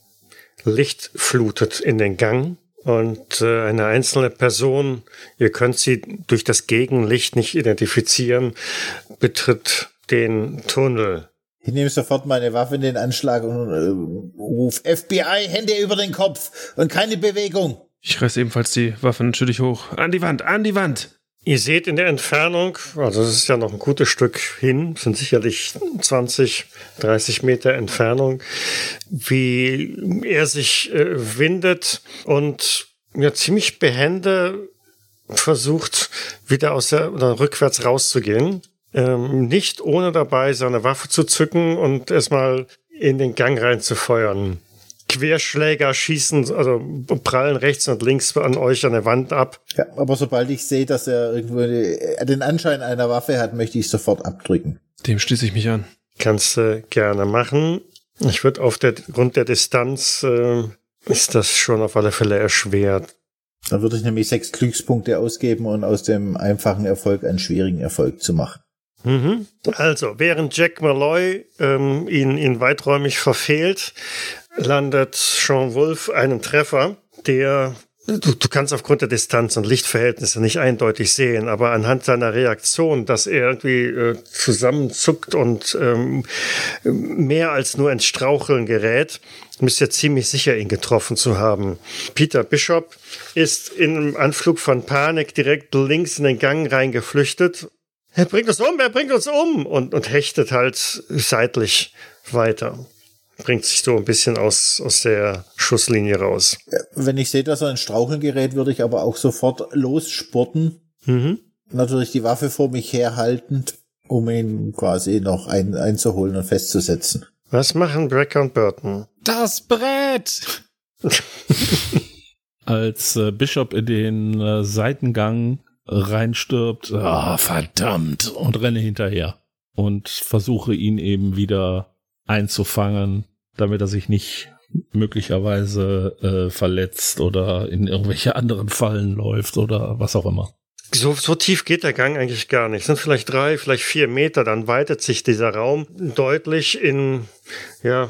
Licht flutet in den Gang und äh, eine einzelne Person, ihr könnt sie durch das Gegenlicht nicht identifizieren, betritt den Tunnel. Ich nehme sofort meine Waffe in den Anschlag und äh, ruf FBI, Hände über den Kopf und keine Bewegung. Ich reiß ebenfalls die Waffe natürlich hoch. An die Wand, an die Wand! Ihr seht in der Entfernung, also es ist ja noch ein gutes Stück hin, sind sicherlich 20, 30 Meter Entfernung, wie er sich äh, windet und ja ziemlich behende versucht, wieder aus der oder rückwärts rauszugehen. Ähm, nicht ohne dabei seine Waffe zu zücken und erstmal in den Gang reinzufeuern. Querschläger schießen, also prallen rechts und links an euch an der Wand ab. Ja, aber sobald ich sehe, dass er irgendwo äh, den Anschein einer Waffe hat, möchte ich sofort abdrücken. Dem schließe ich mich an. Kannst du gerne machen. Ich würde auf der Grund der Distanz äh, ist das schon auf alle Fälle erschwert. Dann würde ich nämlich sechs Glückspunkte ausgeben und aus dem einfachen Erfolg einen schwierigen Erfolg zu machen. Mhm. Also, während Jack Malloy ähm, ihn, ihn weiträumig verfehlt, landet Sean Wolf einen Treffer, der Du, du kannst aufgrund der Distanz und Lichtverhältnisse nicht eindeutig sehen, aber anhand seiner Reaktion, dass er irgendwie äh, zusammenzuckt und ähm, mehr als nur ins Straucheln gerät, müsst ihr ziemlich sicher, ihn getroffen zu haben. Peter Bishop ist in einem Anflug von Panik direkt links in den Gang reingeflüchtet. Er bringt uns um, er bringt uns um und, und hechtet halt seitlich weiter bringt sich so ein bisschen aus, aus der Schusslinie raus. Wenn ich sehe, dass er in Straucheln gerät, würde ich aber auch sofort losspurten. Mhm. Natürlich die Waffe vor mich herhaltend, um ihn quasi noch ein, einzuholen und festzusetzen. Was machen Brecker und Burton? Das Brett! Als äh, Bishop in den äh, Seitengang reinstirbt, ah, verdammt, und renne hinterher und versuche ihn eben wieder einzufangen, damit er sich nicht möglicherweise äh, verletzt oder in irgendwelche anderen Fallen läuft oder was auch immer. So, so tief geht der Gang eigentlich gar nicht. Es sind vielleicht drei, vielleicht vier Meter, dann weitet sich dieser Raum deutlich in, ja,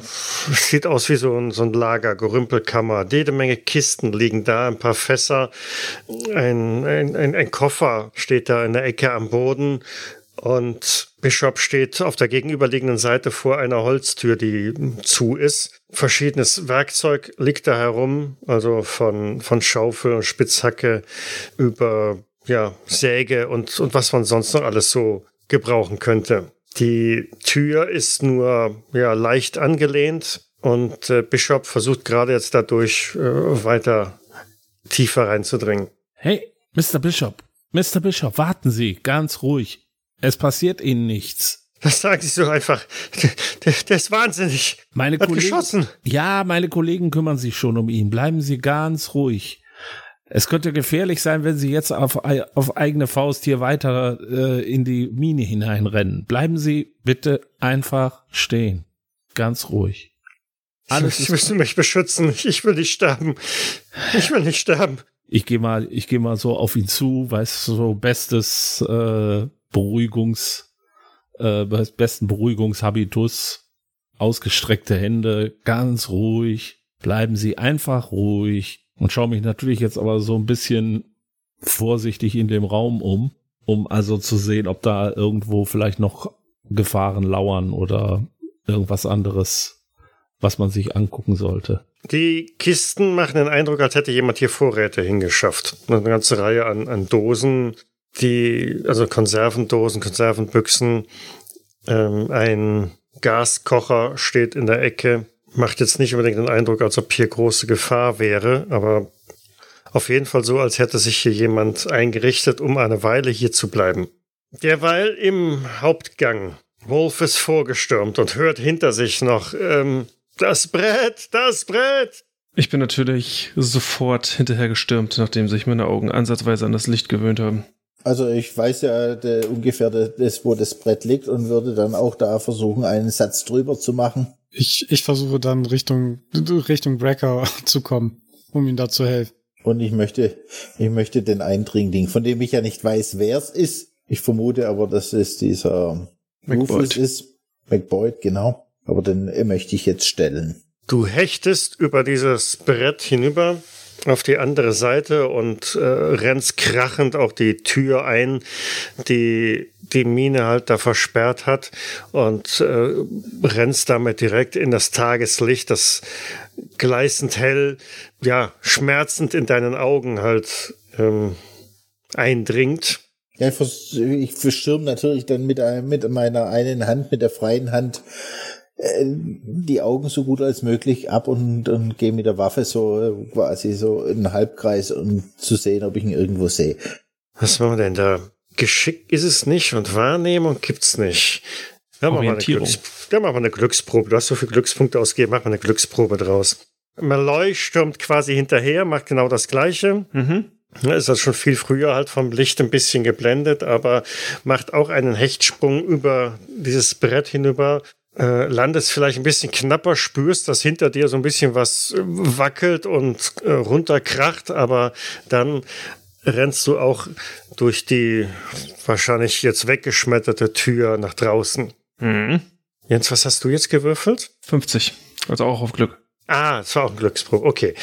sieht aus wie so ein, so ein Lager, Gerümpelkammer. Jede Menge Kisten liegen da, ein paar Fässer, ein, ein, ein, ein Koffer steht da in der Ecke am Boden und Bishop steht auf der gegenüberliegenden Seite vor einer Holztür, die zu ist. Verschiedenes Werkzeug liegt da herum, also von, von Schaufel und Spitzhacke über ja, Säge und, und was man sonst noch alles so gebrauchen könnte. Die Tür ist nur ja, leicht angelehnt und äh, Bishop versucht gerade jetzt dadurch äh, weiter tiefer reinzudringen. Hey, Mr. Bishop, Mr. Bishop, warten Sie, ganz ruhig. Es passiert Ihnen nichts. Das sagen Sie so einfach. Der, der ist wahnsinnig. Meine Hat Kollegen, geschossen. Ja, meine Kollegen kümmern sich schon um ihn. Bleiben Sie ganz ruhig. Es könnte gefährlich sein, wenn Sie jetzt auf, auf eigene Faust hier weiter äh, in die Mine hineinrennen. Bleiben Sie bitte einfach stehen. Ganz ruhig. Alles Sie müssen mich beschützen. Ich will nicht sterben. Ich will nicht sterben. Ich gehe mal, ich gehe mal so auf ihn zu, weiß so bestes äh, Beruhigungs, äh, besten Beruhigungshabitus, ausgestreckte Hände, ganz ruhig, bleiben Sie einfach ruhig und schaue mich natürlich jetzt aber so ein bisschen vorsichtig in dem Raum um, um also zu sehen, ob da irgendwo vielleicht noch Gefahren lauern oder irgendwas anderes was man sich angucken sollte. Die Kisten machen den Eindruck, als hätte jemand hier Vorräte hingeschafft. Eine ganze Reihe an, an Dosen, die, also Konservendosen, Konservenbüchsen, ähm, ein Gaskocher steht in der Ecke. Macht jetzt nicht unbedingt den Eindruck, als ob hier große Gefahr wäre, aber auf jeden Fall so, als hätte sich hier jemand eingerichtet, um eine Weile hier zu bleiben. Derweil im Hauptgang. Wolf ist vorgestürmt und hört hinter sich noch, ähm, das Brett, das Brett! Ich bin natürlich sofort hinterhergestürmt, nachdem sich meine Augen ansatzweise an das Licht gewöhnt haben. Also ich weiß ja der, ungefähr das, wo das Brett liegt und würde dann auch da versuchen, einen Satz drüber zu machen. Ich, ich versuche dann Richtung, Richtung Brecker zu kommen, um ihm da zu helfen. Und ich möchte, ich möchte den Eindringling, von dem ich ja nicht weiß, wer es ist. Ich vermute aber, dass es dieser Rufus ist. McBoyd, genau. Aber den möchte ich jetzt stellen. Du hechtest über dieses Brett hinüber auf die andere Seite und äh, rennst krachend auch die Tür ein, die die Mine halt da versperrt hat und äh, rennst damit direkt in das Tageslicht, das gleißend hell, ja, schmerzend in deinen Augen halt ähm, eindringt. Ja, ich verstürme natürlich dann mit, mit meiner einen Hand, mit der freien Hand die Augen so gut als möglich ab und, und gehe mit der Waffe so äh, quasi so in einen Halbkreis, um zu sehen, ob ich ihn irgendwo sehe. Was machen wir denn da? Geschick ist es nicht und Wahrnehmung gibt's nicht. Ja, mach mal eine, Glücks ja, mach mal eine Glücksprobe. Du hast so viele Glückspunkte ausgegeben, mach mal eine Glücksprobe draus. Malloy stürmt quasi hinterher, macht genau das Gleiche. Mhm. Ja, ist das schon viel früher halt vom Licht ein bisschen geblendet, aber macht auch einen Hechtsprung über dieses Brett hinüber, äh, landest vielleicht ein bisschen knapper, spürst, dass hinter dir so ein bisschen was wackelt und äh, runterkracht, aber dann rennst du auch durch die wahrscheinlich jetzt weggeschmetterte Tür nach draußen. Mhm. Jens, was hast du jetzt gewürfelt? 50. Also auch auf Glück. Ah, es war auch ein Glücksprobe. Okay.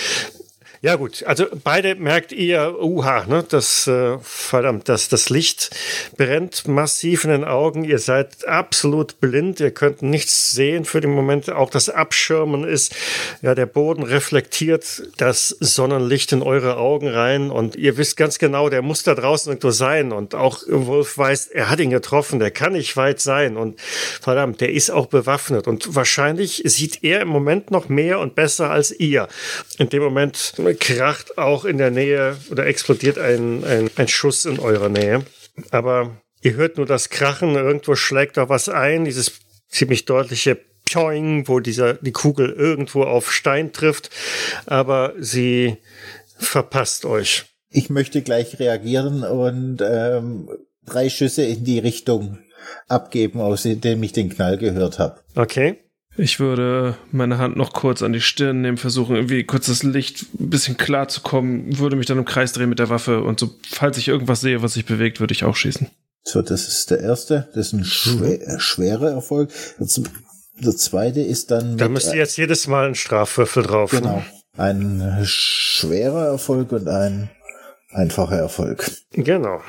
Ja gut, also beide merkt ihr, uha, ne, das äh, verdammt, das, das Licht brennt massiv in den Augen. Ihr seid absolut blind, ihr könnt nichts sehen für den Moment. Auch das Abschirmen ist, ja, der Boden reflektiert das Sonnenlicht in eure Augen rein und ihr wisst ganz genau, der muss da draußen irgendwo sein. Und auch Wolf weiß, er hat ihn getroffen, der kann nicht weit sein und verdammt, der ist auch bewaffnet und wahrscheinlich sieht er im Moment noch mehr und besser als ihr. In dem Moment kracht auch in der Nähe oder explodiert ein, ein, ein Schuss in eurer Nähe. Aber ihr hört nur das Krachen, irgendwo schlägt da was ein, dieses ziemlich deutliche Pioing, wo dieser, die Kugel irgendwo auf Stein trifft, aber sie verpasst euch. Ich möchte gleich reagieren und ähm, drei Schüsse in die Richtung abgeben, aus dem ich den Knall gehört habe. Okay. Ich würde meine Hand noch kurz an die Stirn nehmen, versuchen irgendwie kurz das Licht ein bisschen klar zu kommen, würde mich dann im Kreis drehen mit der Waffe und so, falls ich irgendwas sehe, was sich bewegt, würde ich auch schießen. So, das ist der erste. Das ist ein schwer, äh, schwerer Erfolg. Der zweite ist dann. Da müsst ihr jetzt jedes Mal einen Strafwürfel drauf. Ne? Genau. Ein schwerer Erfolg und ein einfacher Erfolg. Genau.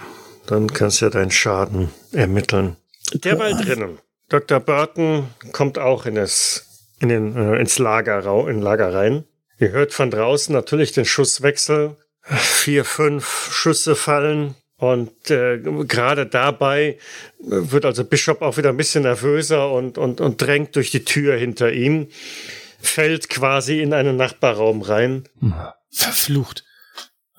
Dann kannst du ja deinen Schaden ermitteln. Derweil drinnen. Dr. Burton kommt auch in das, in den, äh, ins Lager, in Lager rein. Ihr hört von draußen natürlich den Schusswechsel. Vier, fünf Schüsse fallen. Und äh, gerade dabei wird also Bishop auch wieder ein bisschen nervöser und, und, und drängt durch die Tür hinter ihm. Fällt quasi in einen Nachbarraum rein. Verflucht.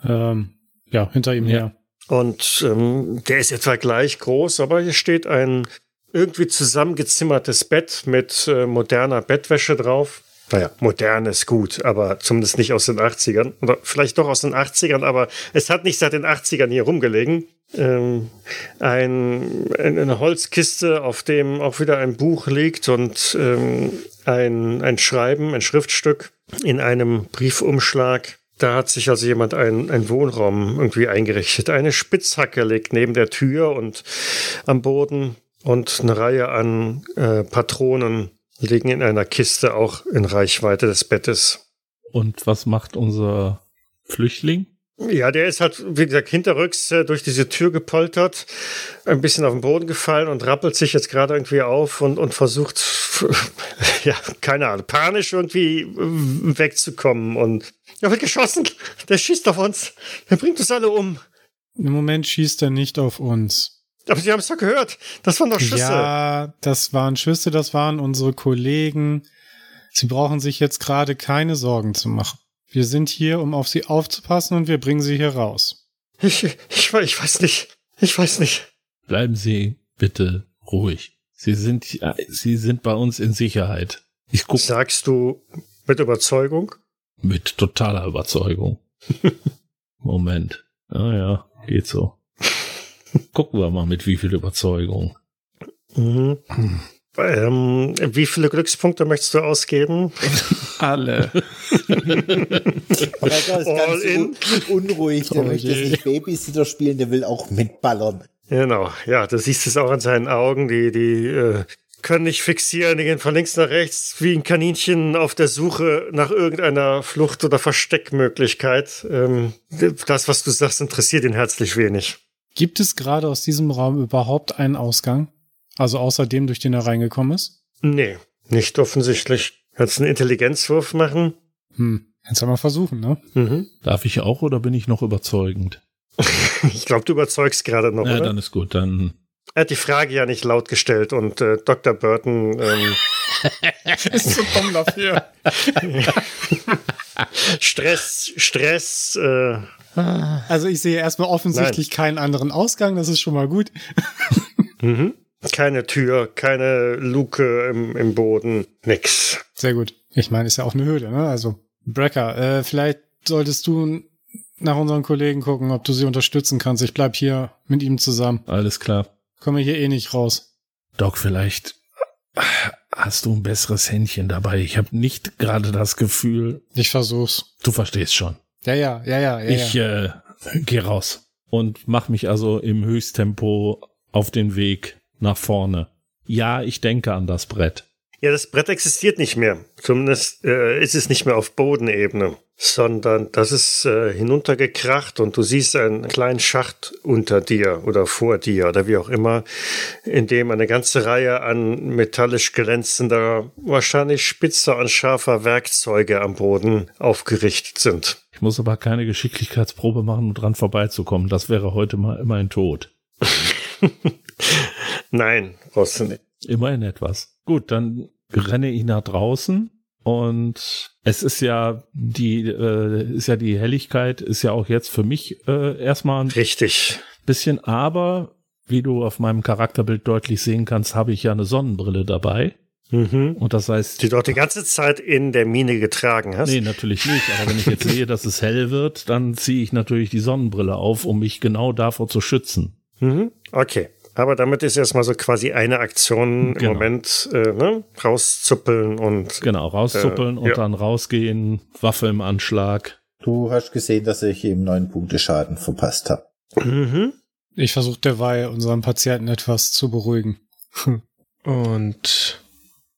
Ähm, ja, hinter ihm her. Und ähm, der ist etwa gleich groß, aber hier steht ein irgendwie zusammengezimmertes Bett mit äh, moderner Bettwäsche drauf. Naja, modern ist gut, aber zumindest nicht aus den 80ern. Oder vielleicht doch aus den 80ern, aber es hat nicht seit den 80ern hier rumgelegen. Ähm, ein, eine Holzkiste, auf dem auch wieder ein Buch liegt und ähm, ein, ein Schreiben, ein Schriftstück in einem Briefumschlag. Da hat sich also jemand ein, ein Wohnraum irgendwie eingerichtet. Eine Spitzhacke liegt neben der Tür und am Boden und eine Reihe an äh, Patronen liegen in einer Kiste auch in Reichweite des Bettes. Und was macht unser Flüchtling? Ja, der ist halt, wie gesagt, hinterrücks äh, durch diese Tür gepoltert, ein bisschen auf den Boden gefallen und rappelt sich jetzt gerade irgendwie auf und, und versucht, ja, keine Ahnung, panisch irgendwie äh, wegzukommen. Und er wird geschossen. Der schießt auf uns. Der bringt uns alle um. Im Moment schießt er nicht auf uns. Aber Sie haben es doch gehört. Das waren doch Schüsse. Ja, das waren Schüsse, das waren unsere Kollegen. Sie brauchen sich jetzt gerade keine Sorgen zu machen. Wir sind hier, um auf Sie aufzupassen und wir bringen Sie hier raus. Ich, ich, ich weiß nicht. Ich weiß nicht. Bleiben Sie bitte ruhig. Sie sind, Sie sind bei uns in Sicherheit. Ich guck Sagst du mit Überzeugung? mit totaler Überzeugung. Moment. Ah ja, geht so. Gucken wir mal mit wie viel Überzeugung. Mhm. Ähm, wie viele Glückspunkte möchtest du ausgeben? Alle. Brecker ist All ganz in. un unruhig, der Oh möchte je. sich Babysitter spielen, der will auch mitballern. Genau, ja, du siehst es auch an seinen Augen, die, die äh, können nicht fixieren, die gehen von links nach rechts wie ein Kaninchen auf der Suche nach irgendeiner Flucht- oder Versteckmöglichkeit. Ähm, das, was du sagst, interessiert ihn herzlich wenig. Gibt es gerade aus diesem Raum überhaupt einen Ausgang? Also außer dem, durch den er reingekommen ist? Nee, nicht offensichtlich. Kannst einen Intelligenzwurf machen? Hm, jetzt einmal versuchen, ne? Mhm. Darf ich auch oder bin ich noch überzeugend? Ich glaube, du überzeugst gerade noch, Ja, oder? dann ist gut. Dann Er hat die Frage ja nicht laut gestellt und äh, Dr. Burton ähm, ist so dumm dafür. Stress, Stress, äh, Also ich sehe erstmal offensichtlich keinen anderen Ausgang, das ist schon mal gut. mhm. keine Tür, keine Luke im, im Boden, nix. Sehr gut. Ich meine, ist ja auch eine Höhle, ne? Also, Brecker, äh, vielleicht solltest du nach unseren Kollegen gucken, ob du sie unterstützen kannst. Ich bleib hier mit ihm zusammen. alles klar. Komme hier eh nicht raus. Doc, vielleicht hast du ein besseres Händchen dabei. Ich habe nicht gerade das Gefühl, Ich versuch's. du verstehst schon. Ja, ja, ja, ja, ja. ich ja. äh, gehe raus und mach mich also im Höchsttempo auf den Weg nach vorne. Ja, ich denke an das Brett. Ja, das Brett existiert nicht mehr. Zumindest äh, ist es nicht mehr auf Bodenebene, sondern das ist äh, hinuntergekracht und du siehst einen kleinen Schacht unter dir oder vor dir oder wie auch immer, in dem eine ganze Reihe an metallisch glänzender, wahrscheinlich spitzer und scharfer Werkzeuge am Boden aufgerichtet sind. Ich muss aber keine Geschicklichkeitsprobe machen, um dran vorbeizukommen. Das wäre heute mal immerhin tot. Nein, brauchst du nicht. Immerhin etwas. Gut, dann renne ich nach draußen und es ist ja die äh, ist ja die Helligkeit ist ja auch jetzt für mich äh, erstmal ein Richtig. bisschen, aber wie du auf meinem Charakterbild deutlich sehen kannst, habe ich ja eine Sonnenbrille dabei Mhm. und das heißt Die du dort die ganze Zeit in der Mine getragen hast. Nee, natürlich nicht. Aber wenn ich jetzt sehe, dass es hell wird, dann ziehe ich natürlich die Sonnenbrille auf, um mich genau davor zu schützen. Mhm. Okay. Aber damit ist erstmal so quasi eine Aktion im Genau. Moment äh, ne? rauszuppeln und Genau, rauszuppeln Äh, und ja. dann rausgehen, Waffe im Anschlag. Du hast gesehen, dass ich ihm neun Punkte Schaden verpasst habe. mhm. Ich versuche derweil unseren Patienten etwas zu beruhigen. Und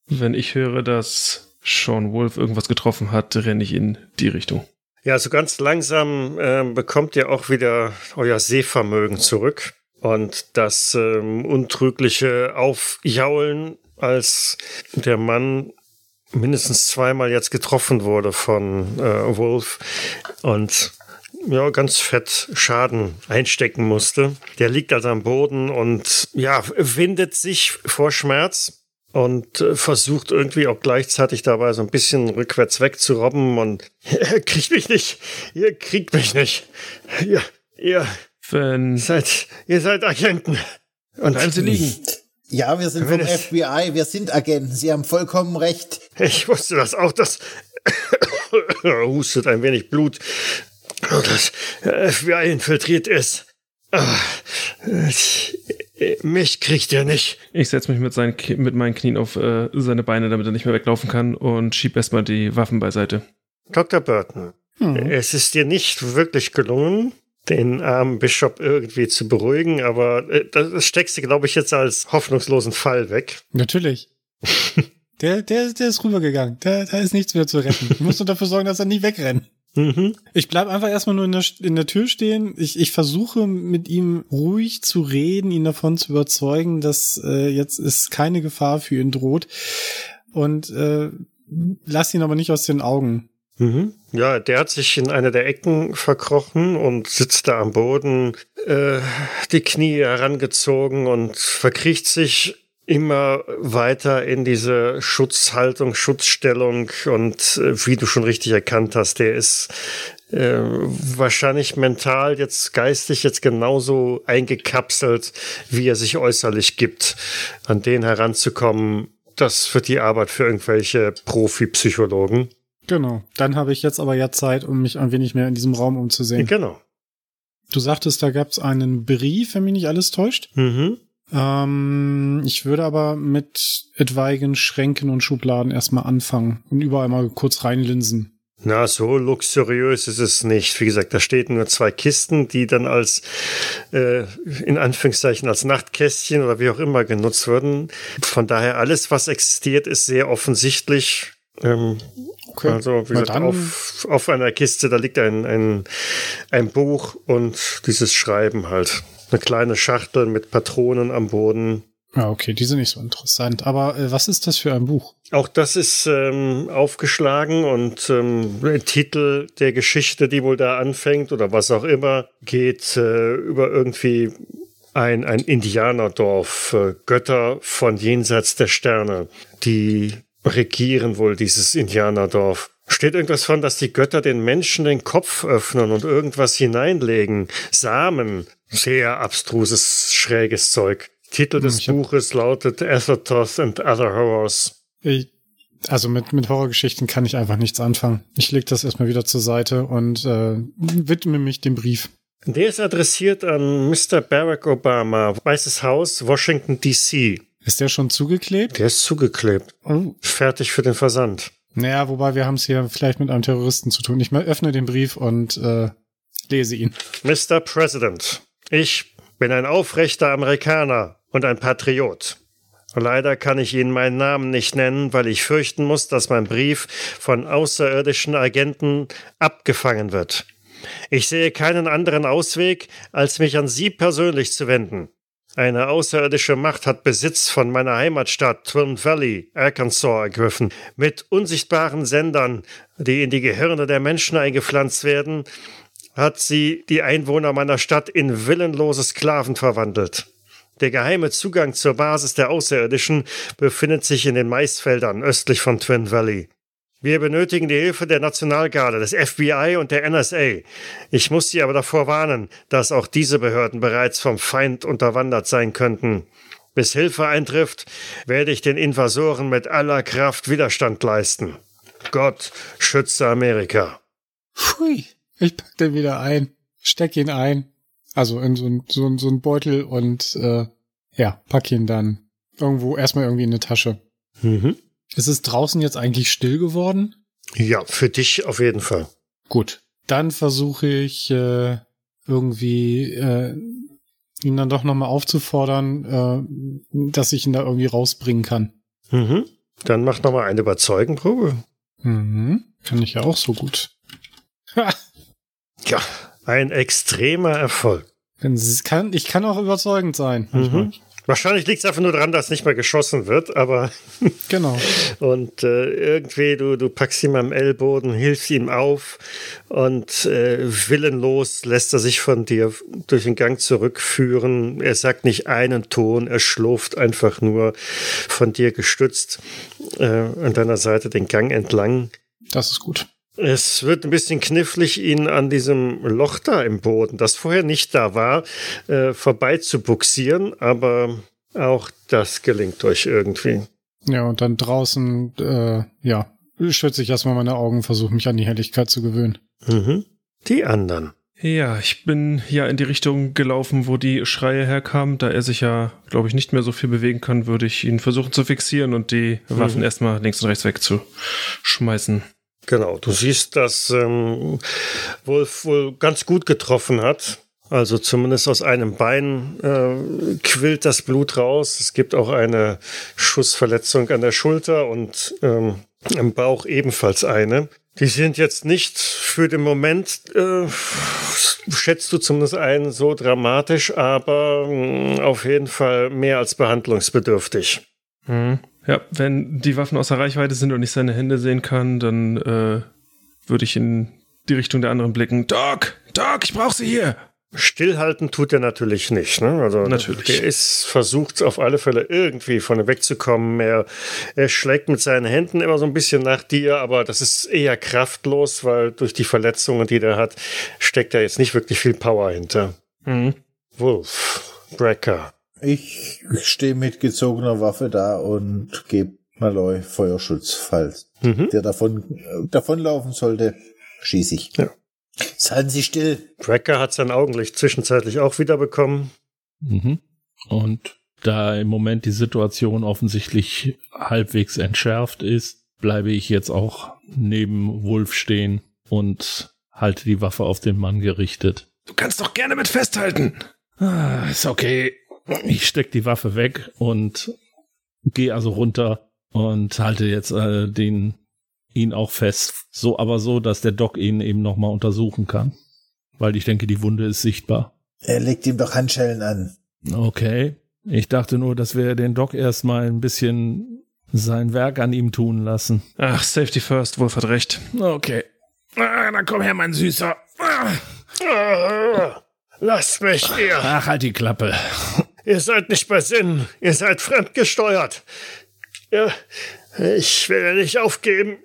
wenn ich höre, dass Sean Wolf irgendwas getroffen hat, renne ich in die Richtung. ja, so ganz langsam ähm, bekommt ihr auch wieder euer Sehvermögen zurück und das ähm, untrügliche Aufjaulen, als der Mann mindestens zweimal jetzt getroffen wurde von äh, Wolf und ja, ganz fett Schaden einstecken musste. Der liegt also am Boden und ja, windet sich vor Schmerz und äh, versucht irgendwie auch gleichzeitig dabei so ein bisschen rückwärts wegzurobben und ihr kriegt mich nicht, ihr kriegt mich nicht. Ihr, ihr Wenn seid, ihr seid Agenten. Und bleiben Sie liegen. Ja, wir sind Wenn vom FBI, wir sind Agenten. Sie haben vollkommen recht. Ich wusste das auch, dass hustet ein wenig Blut, das FBI infiltriert ist. Ah, Mich kriegt er nicht. Ich setze mich mit, seinen, mit meinen Knien auf äh, seine Beine, damit er nicht mehr weglaufen kann und schieb erstmal die Waffen beiseite. Dr. Burton, Hm. es ist dir nicht wirklich gelungen, den armen Bishop irgendwie zu beruhigen, aber äh, das steckst du, glaube ich, jetzt als hoffnungslosen Fall weg. Natürlich. Der, der, der ist rübergegangen. Da, da ist nichts mehr zu retten. Ich muss nur dafür sorgen, dass er nicht wegrennt. Mhm. Ich bleib einfach erstmal nur in der, in der Tür stehen. Ich, ich versuche mit ihm ruhig zu reden, ihn davon zu überzeugen, dass äh, jetzt ist keine Gefahr für ihn droht. Und äh, lass ihn aber nicht aus den Augen. Mhm. Ja, der hat sich in eine der Ecken verkrochen und sitzt da am Boden, äh, die Knie herangezogen und verkriecht sich immer weiter in diese Schutzhaltung, Schutzstellung und äh, wie du schon richtig erkannt hast, der ist äh, wahrscheinlich mental jetzt geistig jetzt genauso eingekapselt, wie er sich äußerlich gibt. An den heranzukommen, das wird die Arbeit für irgendwelche Profi-Psychologen. Genau. Dann habe ich jetzt aber ja Zeit, um mich ein wenig mehr in diesem Raum umzusehen. Genau. Du sagtest, da gab es einen Brief, wenn mich nicht alles täuscht. Mhm. Ähm, ich würde aber mit etwaigen Schränken und Schubladen erstmal anfangen und überall mal kurz reinlinsen. Na, so luxuriös ist es nicht. Wie gesagt, da stehen nur zwei Kisten, die dann als, äh, in Anführungszeichen, als Nachtkästchen oder wie auch immer genutzt würden. Von daher, alles, was existiert, ist sehr offensichtlich. Ähm, Okay. Also, wie Na gesagt, auf, auf einer Kiste, da liegt ein, ein, ein Buch und dieses Schreiben halt. Eine kleine Schachtel mit Patronen am Boden. Ja, okay, die sind nicht so interessant. Aber äh, was ist das für ein Buch? Auch das ist ähm, aufgeschlagen und ähm, der Titel der Geschichte, die wohl da anfängt oder was auch immer, geht äh, über irgendwie ein, ein Indianerdorf, äh, Götter von jenseits der Sterne, die regieren wohl dieses Indianerdorf. Steht irgendwas von, dass die Götter den Menschen den Kopf öffnen und irgendwas hineinlegen. Samen. Sehr abstruses, schräges Zeug. Titel des ich hab- Buches lautet Azathoth and Other Horrors. Ich, also mit, mit Horrorgeschichten kann ich einfach nichts anfangen. Ich leg das erstmal wieder zur Seite und äh, widme mich dem Brief. Der ist adressiert an Mr. Barack Obama, Weißes Haus, Washington, D.C. Ist der schon zugeklebt? Der ist zugeklebt. Oh. Fertig für den Versand. Naja, wobei wir haben es hier vielleicht mit einem Terroristen zu tun. Ich mal öffne den Brief und äh, lese ihn. Mr. President, ich bin ein aufrechter Amerikaner und ein Patriot. Leider kann ich Ihnen meinen Namen nicht nennen, weil ich fürchten muss, dass mein Brief von außerirdischen Agenten abgefangen wird. Ich sehe keinen anderen Ausweg, als mich an Sie persönlich zu wenden. Eine außerirdische Macht hat Besitz von meiner Heimatstadt Twin Valley, Arkansas, ergriffen, mit unsichtbaren Sendern, die in die Gehirne der Menschen eingepflanzt werden, hat sie die Einwohner meiner Stadt in willenlose Sklaven verwandelt. Der geheime Zugang zur Basis der Außerirdischen befindet sich in den Maisfeldern östlich von Twin Valley. Wir benötigen die Hilfe der Nationalgarde, des FBI und der NSA. Ich muss Sie aber davor warnen, dass auch diese Behörden bereits vom Feind unterwandert sein könnten. Bis Hilfe eintrifft, werde ich den Invasoren mit aller Kraft Widerstand leisten. Gott schütze Amerika. Pfui. Ich pack den wieder ein. Steck ihn ein. Also in so ein, so so ein Beutel und äh, ja, pack ihn dann irgendwo erstmal irgendwie in eine Tasche. Mhm. Ist es draußen jetzt eigentlich still geworden? Ja, für dich auf jeden Fall. Gut. Dann versuche ich äh, irgendwie äh, ihn dann doch nochmal aufzufordern, äh, dass ich ihn da irgendwie rausbringen kann. Mhm. Dann mach nochmal eine Überzeugenprobe. Mhm. Kann ich ja auch so gut. Ha! Ja, ein extremer Erfolg. Es Kann, ich kann auch überzeugend sein. Mhm. Wahrscheinlich liegt es einfach nur daran, dass nicht mehr geschossen wird, aber Genau. und äh, irgendwie du, du packst ihn am Ellboden, hilfst ihm auf und äh, willenlos lässt er sich von dir durch den Gang zurückführen. Er sagt nicht einen Ton, er schlurft einfach nur von dir gestützt äh, an deiner Seite den Gang entlang. Das ist gut. Es wird ein bisschen knifflig, ihn an diesem Loch da im Boden, das vorher nicht da war, äh, vorbei zu buxieren, aber auch das gelingt euch irgendwie. Ja, und dann draußen, äh, ja, schütze ich erstmal meine Augen, versuche mich an die Helligkeit zu gewöhnen. Mhm. Die anderen. Ja, ich bin ja in die Richtung gelaufen, wo die Schreie herkamen. Da er sich ja, glaube ich, nicht mehr so viel bewegen kann, würde ich ihn versuchen zu fixieren und die Waffen erstmal links und rechts wegzuschmeißen. Genau, du siehst, dass ähm, Wolf wohl ganz gut getroffen hat. Also zumindest aus einem Bein äh, quillt das Blut raus. Es gibt auch eine Schussverletzung an der Schulter und ähm, im Bauch ebenfalls eine. Die sind jetzt nicht für den Moment, äh, schätzt du zumindest ein, so dramatisch, aber mh, auf jeden Fall mehr als behandlungsbedürftig. Mhm. Ja, wenn die Waffen außer Reichweite sind und ich seine Hände sehen kann, dann äh, würde ich in die Richtung der anderen blicken. Doc, Doc, ich brauche sie hier. Stillhalten tut er natürlich nicht. Ne? Also Natürlich. Der ist versucht auf alle Fälle irgendwie von wegzukommen. Er, er schlägt mit seinen Händen immer so ein bisschen nach dir, aber das ist eher kraftlos, weil durch die Verletzungen, die der hat, steckt da jetzt nicht wirklich viel Power hinter. Mhm. Wolf, Brecker. Ich stehe mit gezogener Waffe da und gebe Malloy Feuerschutz, falls Mhm. der davon äh, davonlaufen sollte, schieße ich. Ja. Seien Sie still. Brecker hat sein Augenlicht zwischenzeitlich auch wieder bekommen. Mhm. Und da im Moment die Situation offensichtlich halbwegs entschärft ist, bleibe ich jetzt auch neben Wolf stehen und halte die Waffe auf den Mann gerichtet. Du kannst doch gerne mit festhalten. Ah, ist okay. Ich steck die Waffe weg und gehe also runter und halte jetzt äh, den ihn auch fest. So, aber so, dass der Doc ihn eben nochmal untersuchen kann. Weil ich denke, die Wunde ist sichtbar. Er legt ihm doch Handschellen an. Okay. Ich dachte nur, dass wir den Doc erstmal ein bisschen sein Werk an ihm tun lassen. Ach, Safety First, Wolf hat recht. Okay. Ah, dann komm her, mein Süßer. Ah. Ah, lasst mich, ihr. Ach, halt die Klappe. Ihr seid nicht bei Sinn. Ihr seid fremdgesteuert. Ja, ich will nicht aufgeben.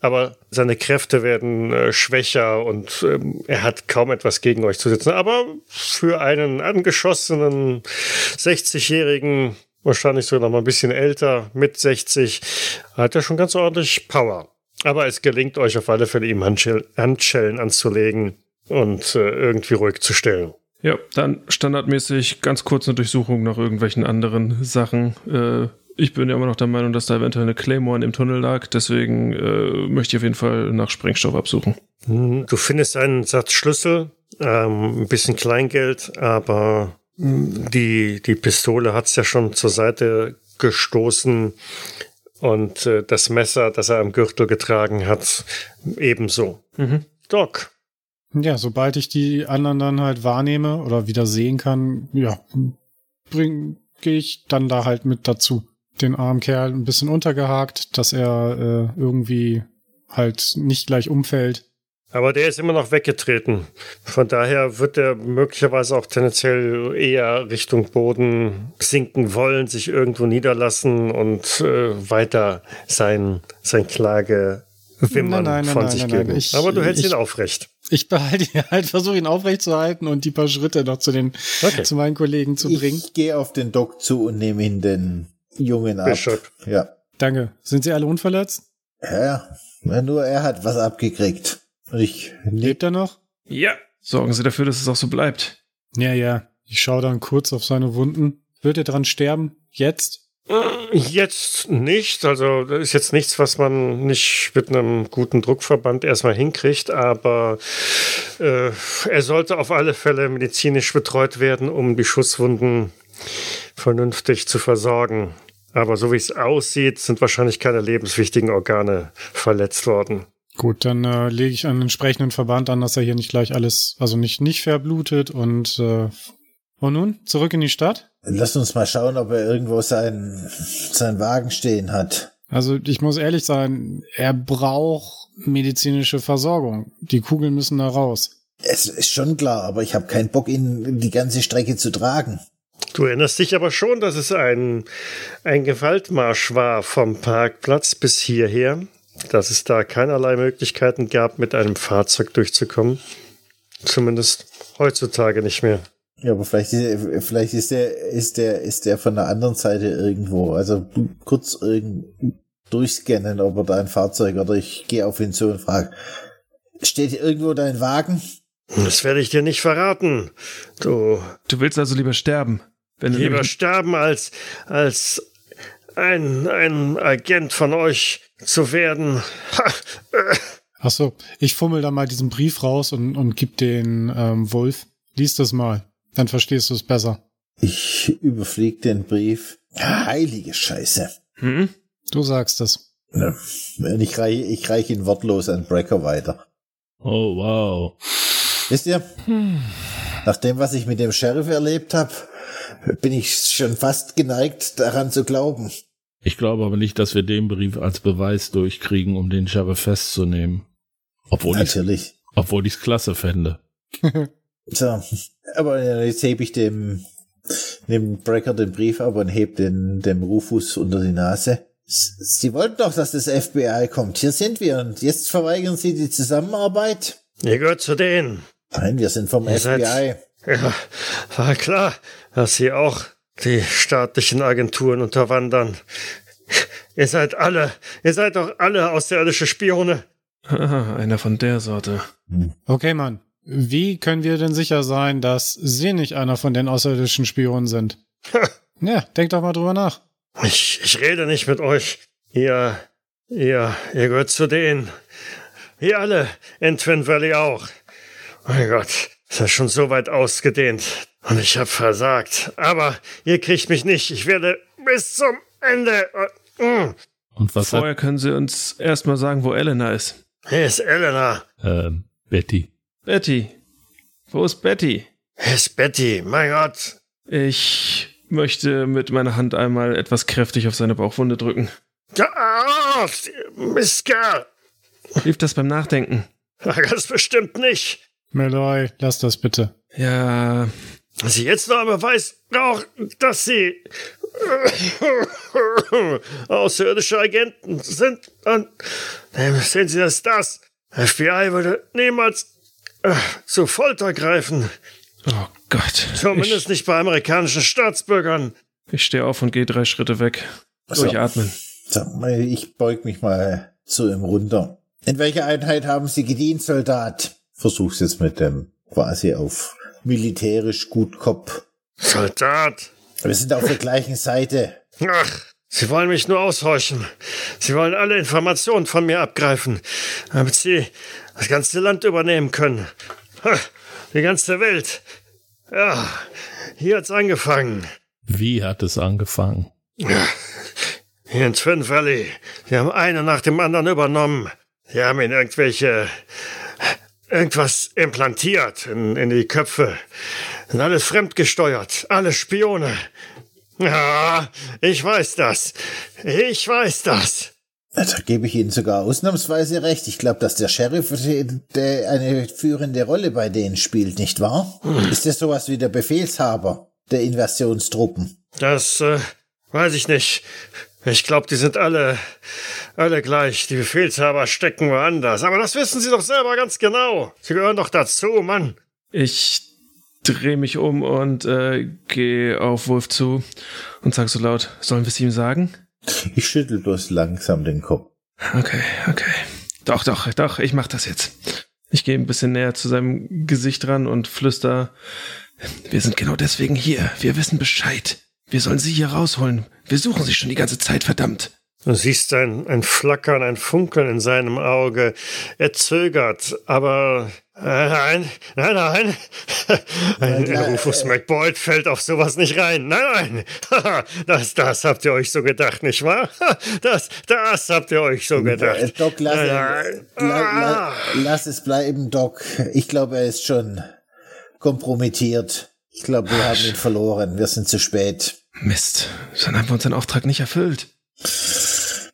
Aber seine Kräfte werden äh, schwächer und ähm, er hat kaum etwas gegen euch zu setzen. Aber für einen angeschossenen 60-Jährigen, wahrscheinlich sogar noch mal ein bisschen älter, mit 60, hat er schon ganz ordentlich Power. Aber es gelingt euch auf alle Fälle, ihm Handschell Handschellen anzulegen und äh, irgendwie ruhig zu stellen. Ja, dann standardmäßig ganz kurz eine Durchsuchung nach irgendwelchen anderen Sachen. Äh, ich bin ja immer noch der Meinung, dass da eventuell eine Claymore im Tunnel lag, deswegen äh, möchte ich auf jeden Fall nach Sprengstoff absuchen. Hm, Du findest einen Satz Schlüssel, ähm, ein bisschen Kleingeld, aber hm, die, die Pistole hat's ja schon zur Seite gestoßen und äh, das Messer, das er am Gürtel getragen hat, ebenso. Mhm. Doc, Ja, sobald ich die anderen dann halt wahrnehme oder wieder sehen kann, ja, bring, gehe ich dann da halt mit dazu. Den armen Kerl ein bisschen untergehakt, dass er äh, irgendwie halt nicht gleich umfällt. aber der ist immer noch weggetreten. Von daher wird er möglicherweise auch tendenziell eher Richtung Boden sinken wollen, sich irgendwo niederlassen und äh, weiter sein, sein Klage wimmern Nein, nein, nein, von sich geben. Ich- aber du hältst ich- ihn aufrecht. Ich behalte ihn halt, versuche ihn aufrechtzuerhalten und die paar Schritte noch zu den Okay. zu meinen Kollegen zu bringen. Ich gehe auf den Doc zu und nehme ihn den Jungen ab. Bishop. Ja. Danke. Sind Sie alle unverletzt? Ja, nur er hat was abgekriegt. Und ich Lebt er noch? Ja. Sorgen Sie dafür, dass es auch so bleibt. Ja, ja. Ich schaue dann kurz auf seine Wunden. Wird er dran sterben? Jetzt? Jetzt nicht. Also, das ist jetzt nichts, was man nicht mit einem guten Druckverband erstmal hinkriegt, aber äh, er sollte auf alle Fälle medizinisch betreut werden, um die Schusswunden vernünftig zu versorgen. Aber so wie es aussieht, sind wahrscheinlich keine lebenswichtigen Organe verletzt worden. Gut, dann äh, lege ich einen entsprechenden Verband an, dass er hier nicht gleich alles, also nicht, nicht verblutet und, äh, und nun zurück in die Stadt. Lass uns mal schauen, ob er irgendwo seinen, seinen Wagen stehen hat. Also ich muss ehrlich sein, er braucht medizinische Versorgung. Die Kugeln müssen da raus. Es ist schon klar, aber ich habe keinen Bock, ihn die ganze Strecke zu tragen. Du erinnerst dich aber schon, dass es ein, ein Gewaltmarsch war vom Parkplatz bis hierher, dass es da keinerlei Möglichkeiten gab, mit einem Fahrzeug durchzukommen. Zumindest heutzutage nicht mehr. Ja, aber vielleicht, ist- vielleicht ist der, ist der, ist der von der anderen Seite irgendwo. Also kurz irgend durchscannen, ob er da ein Fahrzeug oder ich gehe auf ihn zu und frage, steht hier irgendwo dein Wagen? Das werde ich dir nicht verraten. Du Du willst also lieber sterben. Wenn du lieber sterben, als, als ein, ein Agent von euch zu werden. Ha. Ach so, ich fummel da mal diesen Brief raus und, und gib den ähm, Wolf. Lies das mal, dann verstehst du es besser. Ich überfliege den Brief. Heilige Scheiße. Hm? Du sagst es. Ich reiche ich reich ihn wortlos an Brecker weiter. Oh, wow. Wisst ihr, nach dem, was ich mit dem Sheriff erlebt habe, bin ich schon fast geneigt, daran zu glauben. Ich glaube aber nicht, dass wir den Brief als Beweis durchkriegen, um den Sheriff festzunehmen. Obwohl ich's, Natürlich. obwohl ich's klasse fände. So, aber äh, jetzt hebe ich dem, dem Brecker den Brief ab und heb den, dem Rufus unter die Nase. S- Sie wollten doch, dass das FBI kommt. Hier sind wir und jetzt verweigern Sie die Zusammenarbeit? Ihr gehört zu denen. Nein, wir sind vom Ihr seid- FBI. Ja, war klar, dass sie auch die staatlichen Agenturen unterwandern. Ihr seid alle, ihr seid doch alle außerirdische Spione. Ah, einer von der Sorte. Okay, Mann. Wie können wir denn sicher sein, dass Sie nicht einer von den außerirdischen Spionen sind? ja, denk doch mal drüber nach. Ich, ich rede nicht mit euch. Ihr, ihr, ihr gehört zu denen. Wir alle in Twin Valley auch. Mein Gott, ist das schon so weit ausgedehnt. Und ich hab versagt. Aber ihr kriegt mich nicht. Ich werde bis zum Ende. Mm. Und was Vorher können Sie uns erstmal sagen, wo Elena ist. Hier ist Elena. hat ähm, Betty? Betty. Wo ist Betty? Hier ist Betty. Mein Gott. Ich möchte mit meiner Hand einmal etwas kräftig auf seine Bauchwunde drücken. Ja, Mistkerl. Hilft das beim Nachdenken? Das bestimmt nicht. Meloy, lass das bitte. Ja, Dass sie jetzt noch Beweis braucht, dass sie außerirdische Agenten sind, dann dann sehen Sie das das. FBI würde niemals zu Folter greifen. oh Gott. Zumindest Ich, nicht bei amerikanischen Staatsbürgern. ich stehe auf und gehe drei Schritte weg. So. Durchatmen. So, ich beug mich mal zu ihm runter. In welcher Einheit haben Sie gedient, Soldat? Versuch's jetzt mit dem quasi auf militärisch gut Kopf. Soldat. Wir sind auf der gleichen Seite. Ach, Sie wollen mich nur aushorchen. Sie wollen alle Informationen von mir abgreifen, damit Sie das ganze Land übernehmen können. Die ganze Welt. Ja, hier hat's angefangen. Wie hat es angefangen? Hier in Twin Valley. Sie haben einen nach dem anderen übernommen. Sie haben ihnen irgendwelche. irgendwas implantiert in, in die Köpfe. Sind alles fremdgesteuert. Alle Spione. Ja, ich weiß das. Ich weiß das. Da gebe ich Ihnen sogar ausnahmsweise recht. Ich glaube, dass der Sheriff eine führende Rolle bei denen spielt, nicht wahr? Ist das sowas wie der Befehlshaber der Invasionstruppen? Das äh, weiß ich nicht. Ich glaube, die sind alle, alle gleich. Die Befehlshaber stecken woanders. Aber das wissen Sie doch selber ganz genau. Sie gehören doch dazu, Mann. Ich drehe mich um und äh, gehe auf Wolf zu und sage so laut, sollen wir es ihm sagen? Ich schüttel bloß langsam den Kopf. Okay, okay. Doch, doch, doch, ich mach das jetzt. Ich gehe ein bisschen näher zu seinem Gesicht ran und flüster, wir sind genau deswegen hier. Wir wissen Bescheid. Wir sollen sie hier rausholen. Wir suchen sie schon die ganze Zeit, verdammt. Du siehst ein, ein Flackern, ein Funkeln in seinem Auge. Er zögert, aber äh, nein, nein, nein. Ein, Ja, ein Rufus McBoyd fällt auf sowas nicht rein. Nein, nein. Das, das habt ihr euch so gedacht, nicht wahr? Das, das habt ihr euch so Äh, gedacht. Doc, lass, Nein, la, la, Ah. lass es bleiben, Doc. Ich glaube, er ist schon kompromittiert. Ich glaube, wir haben ihn verloren. Wir sind zu spät. Mist, dann haben wir unseren Auftrag nicht erfüllt.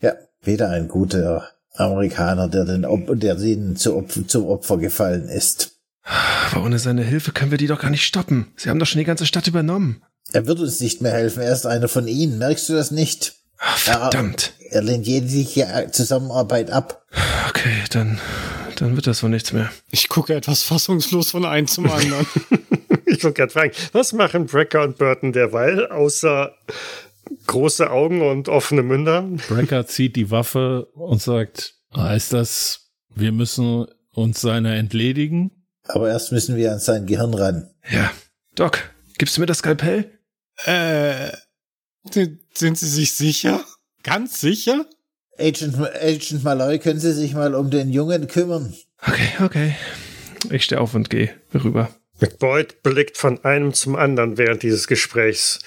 Ja, wieder ein guter Amerikaner, der den Op der ihnen zu Opfer, zum Opfer gefallen ist. Aber ohne seine Hilfe können wir die doch gar nicht stoppen. Sie haben doch schon die ganze Stadt übernommen. Er wird uns nicht mehr helfen. Er ist einer von ihnen. Merkst du das nicht? Verdammt. Er lehnt jegliche Zusammenarbeit ab. Okay, dann, dann wird das wohl nichts mehr. Ich gucke etwas fassungslos von einem zum anderen. Ich wollte gerade fragen, was machen Brecker und Burton derweil, außer große Augen und offene Münder? Brecker zieht die Waffe und sagt, heißt das, wir müssen uns seiner entledigen? Aber erst müssen wir an sein Gehirn ran. Ja. Doc, gibst du mir das Skalpell? äh, sind Sie sich sicher? Ganz sicher? Agent, Agent Malloy, können Sie sich mal um den Jungen kümmern? Okay, okay. Ich stehe auf und gehe rüber. McBoyd blickt von einem zum anderen während dieses Gesprächs.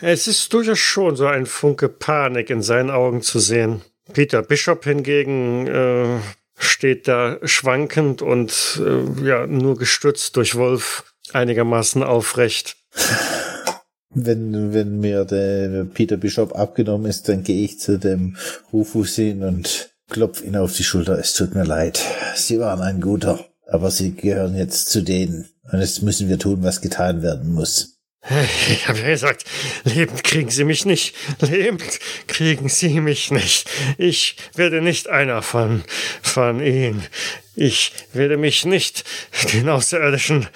Es ist durchaus schon so ein Funke Panik in seinen Augen zu sehen. Peter Bishop hingegen äh, steht da schwankend und äh, ja nur gestützt durch Wolf einigermaßen aufrecht. Wenn, wenn mir der Peter Bishop abgenommen ist, dann gehe ich zu dem Rufus hin und klopf ihn auf die Schulter. Es tut mir leid. Sie waren ein guter, aber Sie gehören jetzt zu denen. Und jetzt müssen wir tun, was getan werden muss. Ich habe ja gesagt, lebend kriegen Sie mich nicht. Lebend kriegen Sie mich nicht. Ich werde nicht einer von, von Ihnen. Ich werde mich nicht den Außerirdischen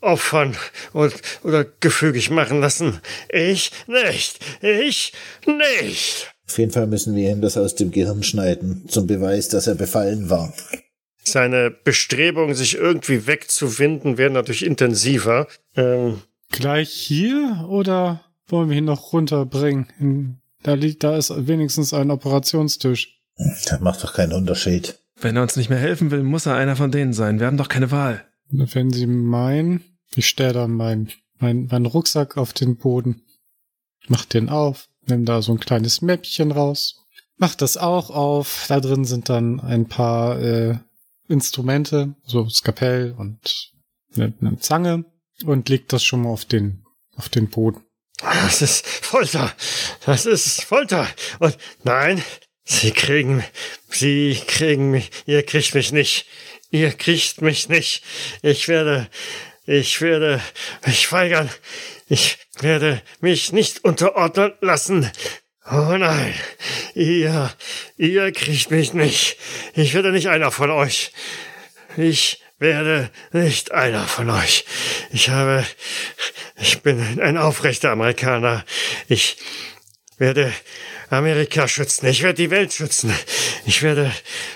opfern und, oder gefügig machen lassen. Ich nicht. Ich nicht. Auf jeden Fall müssen wir ihm das aus dem Gehirn schneiden, zum Beweis, dass er befallen war. Seine Bestrebungen, sich irgendwie wegzuwinden, werden natürlich intensiver. Ähm, Gleich hier oder wollen wir ihn noch runterbringen? Da liegt, da ist wenigstens ein Operationstisch. Das macht doch keinen Unterschied. Wenn er uns nicht mehr helfen will, muss er einer von denen sein. Wir haben doch keine Wahl. Wenn Sie meinen, ich stelle dann meinen mein, mein Rucksack auf den Boden, mach den auf, nimm da so ein kleines Mäppchen raus, mach das auch auf. Da drin sind dann ein paar äh, Instrumente, so Skapell und eine, eine Zange und legt das schon mal auf den, auf den Boden. Das ist Folter. Das ist Folter. Und nein, Sie kriegen, Sie kriegen mich, ihr kriegt mich nicht. Ihr kriegt mich nicht. Ich werde, ich werde mich weigern. Ich werde mich nicht unterordnen lassen. Oh nein, ihr, ihr kriegt mich nicht. Ich werde nicht einer von euch. Ich werde nicht einer von euch. Ich habe, ich bin ein aufrechter Amerikaner. Ich werde Amerika schützen. Ich werde die Welt schützen. Ich werde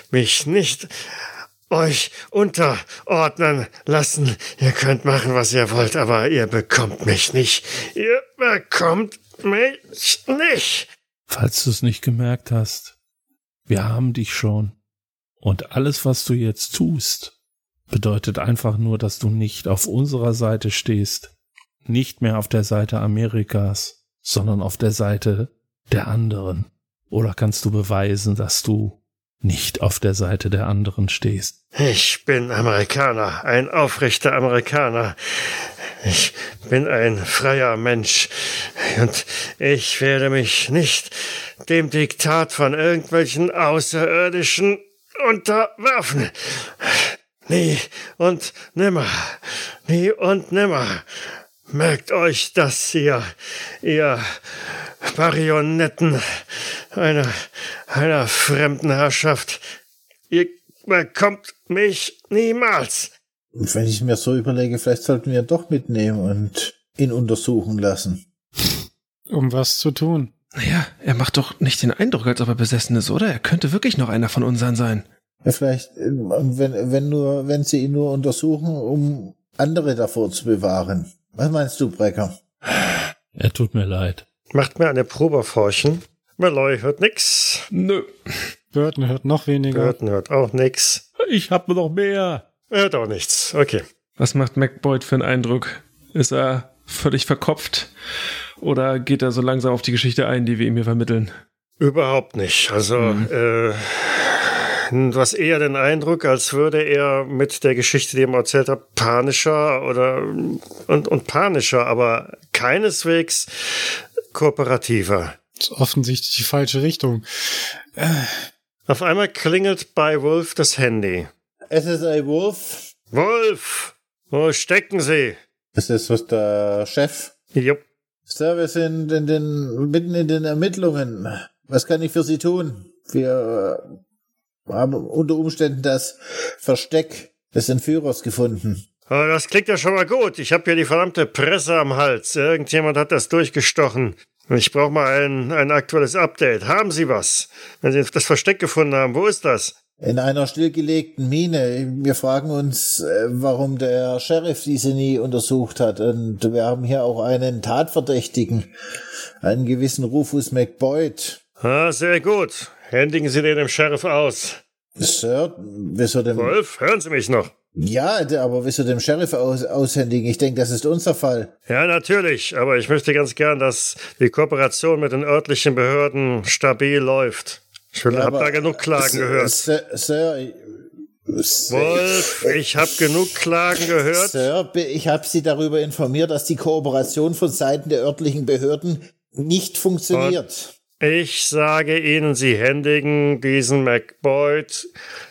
mich nicht euch unterordnen lassen. Ihr könnt machen, was ihr wollt, aber ihr bekommt mich nicht. Ihr bekommt mich nicht. Falls du es nicht gemerkt hast, wir haben dich schon. Und alles, was du jetzt tust, bedeutet einfach nur, dass du nicht auf unserer Seite stehst, nicht mehr auf der Seite Amerikas, sondern auf der Seite der anderen. Oder kannst du beweisen, dass du nicht auf der Seite der anderen stehst? Ich bin Amerikaner, ein aufrechter Amerikaner. Ich bin ein freier Mensch und ich werde mich nicht dem Diktat von irgendwelchen Außerirdischen unterwerfen. Nie und nimmer, nie und nimmer. Merkt euch das, ihr, ihr Marionetten einer, einer fremden Herrschaft. Ihr bekommt mich niemals. Und wenn ich mir so überlege, vielleicht sollten wir ihn doch mitnehmen und ihn untersuchen lassen. Um was zu tun? Naja, er macht doch nicht den Eindruck, als ob er besessen ist, oder? Er könnte wirklich noch einer von unseren sein. Ja, vielleicht, wenn, wenn nur, wenn sie ihn nur untersuchen, um andere davor zu bewahren. Was meinst du, Brecker? Er tut mir leid. Macht mir eine Probe forschen. Malloy hört nix. Nö. Burton hört noch weniger. Burton hört auch nix. Ich hab noch mehr. Er hört auch nichts. Okay. Was macht McBoyd für einen Eindruck? Ist er völlig verkopft? Oder geht er so langsam auf die Geschichte ein, die wir ihm hier vermitteln? Überhaupt nicht. Also, äh, du hast eher den Eindruck, als würde er mit der Geschichte, die er erzählt hat, panischer oder und, und panischer, aber keineswegs kooperativer. Das ist offensichtlich die falsche Richtung. Auf einmal klingelt bei Wolf das Handy. SSA Wolf, Wolf, wo stecken Sie? ist das was der Chef? Jupp. Sir, wir sind in den, mitten in den Ermittlungen. Was kann ich für Sie tun? Wir äh, haben unter Umständen das Versteck des Entführers gefunden. Oh, das klingt ja schon mal gut. Ich habe hier die verdammte Presse am Hals. Irgendjemand hat das durchgestochen. Ich brauche mal ein, ein aktuelles Update. Haben Sie was? Wenn Sie das Versteck gefunden haben, wo ist das? In einer stillgelegten Mine. Wir fragen uns, äh, warum der Sheriff diese nie untersucht hat. Und wir haben hier auch einen Tatverdächtigen, einen gewissen Rufus McBoyd. Ah, sehr gut. Händigen Sie den dem Sheriff aus. Sir, wieso dem... Wolf, hören Sie mich noch? Ja, aber wieso dem Sheriff aus, aushändigen? Ich denke, das ist unser Fall. Ja, natürlich, aber ich möchte ganz gern, dass die Kooperation mit den örtlichen Behörden stabil läuft. Ich Ja, hab aber- da genug Klagen gehört. Sir, Wolf, ich hab genug Klagen gehört. Sir, ich habe Sie darüber informiert, dass die Kooperation von Seiten der örtlichen Behörden nicht funktioniert. Ich sage Ihnen, Sie händigen diesen McBoyd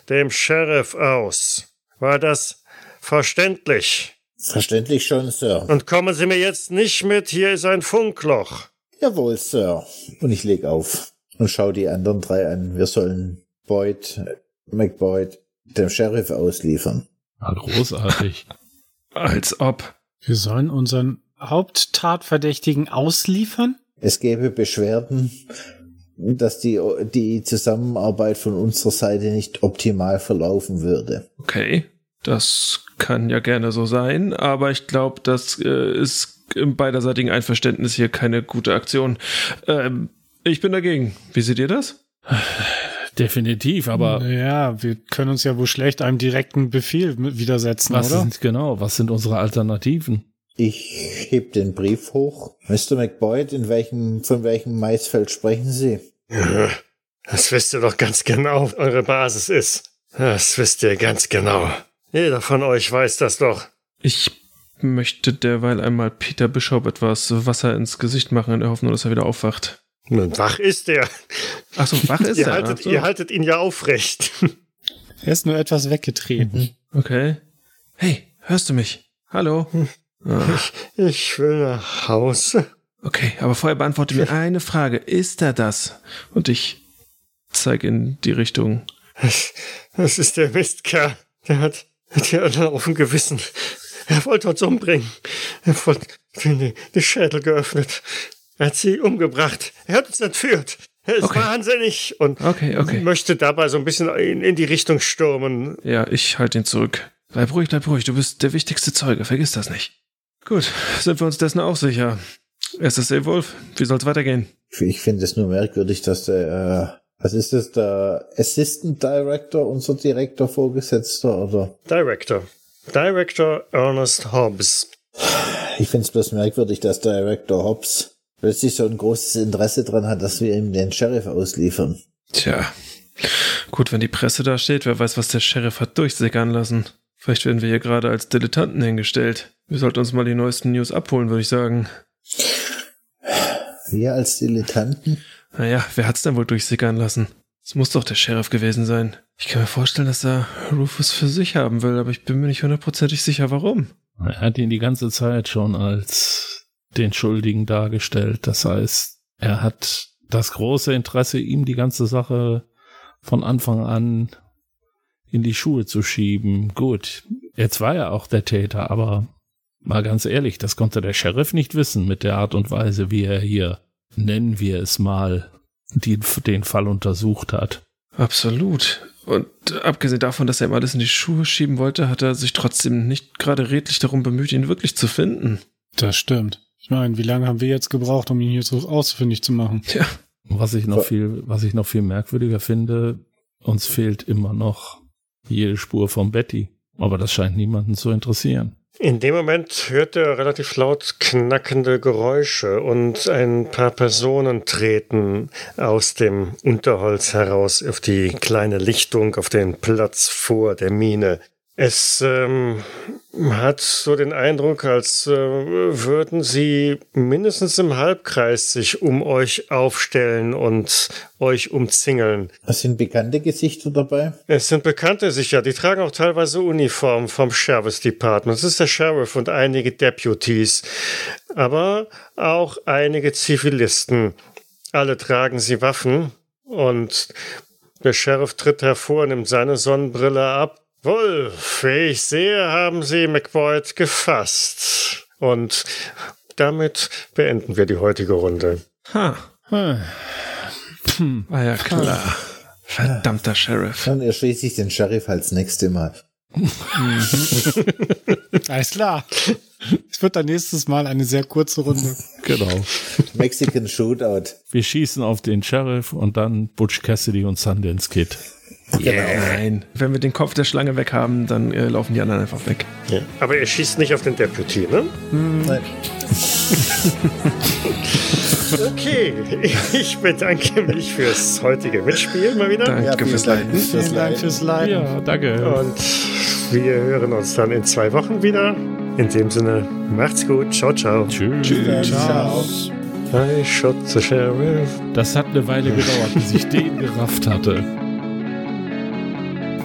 dem Sheriff aus. War das verständlich? Verständlich schon, Sir. Und kommen Sie mir jetzt nicht mit, hier ist ein Funkloch. Jawohl, Sir. Und ich leg auf und schau die anderen drei an. Wir sollen Boyd, McBoyd, dem Sheriff ausliefern. Ah, großartig. Als ob. Wir sollen unseren Haupttatverdächtigen ausliefern? Es gäbe Beschwerden, dass die, die Zusammenarbeit von unserer Seite nicht optimal verlaufen würde. Okay, das kann ja gerne so sein, aber ich glaube, das äh, ist im beiderseitigen Einverständnis hier keine gute Aktion. Ähm, ich bin dagegen. Wie seht ihr das? Definitiv, aber Ja, wir können uns ja wohl schlecht einem direkten Befehl widersetzen, was oder? sind genau, was sind unsere Alternativen? Ich heb den Brief hoch. Mr. McBoyd, in welchem, von welchem Maisfeld sprechen Sie? Das wisst ihr doch ganz genau, eure Basis ist. Das wisst ihr ganz genau. Jeder von euch weiß das doch. Ich möchte derweil einmal Peter Bishop etwas Wasser ins Gesicht machen in der Hoffnung, dass er wieder aufwacht. Nun, wach ist er. Ach so, wach ist ihr, er. haltet, so. ihr haltet ihn ja aufrecht. Er ist nur etwas weggetreten. Okay. Hey, hörst du mich? Hallo? Ah, Ich will nach Hause. okay, aber vorher beantworte mir eine Frage. Ist er das? Und ich zeige in die Richtung. Das ist der Mistkerl. Der hat die anderen auf dem Gewissen. Er wollte uns umbringen. Er wollte die, die Schädel geöffnet. Er hat sie umgebracht. Er hat uns entführt. Er ist Okay. wahnsinnig und Okay, okay. möchte dabei so ein bisschen in, in die Richtung stürmen. Ja, ich halte ihn zurück. Bleib ruhig, bleib ruhig. Du bist der wichtigste Zeuge. Vergiss das nicht. Gut, sind wir uns dessen auch sicher. SSA Wolf, wie soll's weitergehen? Ich, ich finde es nur merkwürdig, dass der, äh, was ist das, der Assistant Director, unser Direktor Vorgesetzter, oder? Director. Director Ernest Hobbs. Ich finde es bloß merkwürdig, dass Director Hobbs plötzlich so ein großes Interesse dran hat, dass wir ihm den Sheriff ausliefern. Tja. Gut, wenn die Presse da steht, wer weiß, was der Sheriff hat durchsickern lassen. Vielleicht werden wir hier gerade als Dilettanten hingestellt. Wir sollten uns mal die neuesten News abholen, würde ich sagen. Wir als Dilettanten? Naja, wer hat's denn wohl durchsickern lassen? Es muss doch der Sheriff gewesen sein. Ich kann mir vorstellen, dass er Rufus für sich haben will, aber ich bin mir nicht hundertprozentig sicher, warum. Er hat ihn die ganze Zeit schon als den Schuldigen dargestellt. Das heißt, er hat das große Interesse, ihm die ganze Sache von Anfang an in die Schuhe zu schieben. Gut, jetzt war er auch der Täter, aber mal ganz ehrlich, das konnte der Sheriff nicht wissen mit der Art und Weise, wie er hier, nennen wir es mal, die, den Fall untersucht hat. Absolut. Und abgesehen davon, dass er ihm alles in die Schuhe schieben wollte, hat er sich trotzdem nicht gerade redlich darum bemüht, ihn wirklich zu finden. Das stimmt. Ich meine, wie lange haben wir jetzt gebraucht, um ihn hier so ausfindig zu machen? Tja, Was ich noch viel, was ich noch viel merkwürdiger finde, uns fehlt immer noch jede Spur von Betty. Aber das scheint niemanden zu interessieren. In dem Moment hört er relativ laut knackende Geräusche und ein paar Personen treten aus dem Unterholz heraus auf die kleine Lichtung auf den Platz vor der Mine. Es ähm, hat so den Eindruck, als äh, würden sie mindestens im Halbkreis sich um euch aufstellen und euch umzingeln. Es sind bekannte Gesichter dabei. Es sind Bekannte sicher, die tragen auch teilweise Uniformen vom Sheriff's Department. Es ist der Sheriff und einige Deputies, aber auch einige Zivilisten. Alle tragen sie Waffen und der Sheriff tritt hervor, nimmt seine Sonnenbrille ab. Wolf, wie ich sehe, haben Sie McBoyd gefasst. Und damit beenden wir die heutige Runde. ha, Hm. war ja klar. Verdammter Sheriff. Dann erschließe ich den Sheriff als nächste Mal. Alles klar. Es wird dann nächstes Mal eine sehr kurze Runde. Genau. Mexican Shootout. Wir schießen auf den Sheriff und dann Butch Cassidy und Sundance Kid. Yeah. Nein. Wenn wir den Kopf der Schlange weg haben, dann äh, laufen die anderen einfach weg. Ja. Aber ihr schießt nicht auf den Deputy, ne? Nein. Okay, ich bedanke mich fürs heutige Mitspielen mal wieder. Danke Ja, fürs Leiten. fürs Vielen Dank fürs Leiden. Ja, danke. Und wir hören uns dann in zwei Wochen wieder. In dem Sinne, macht's gut. Ciao, ciao. Tschüss. Ciao. I shot the sheriff. Das hat eine Weile gedauert, bis ich den gerafft hatte.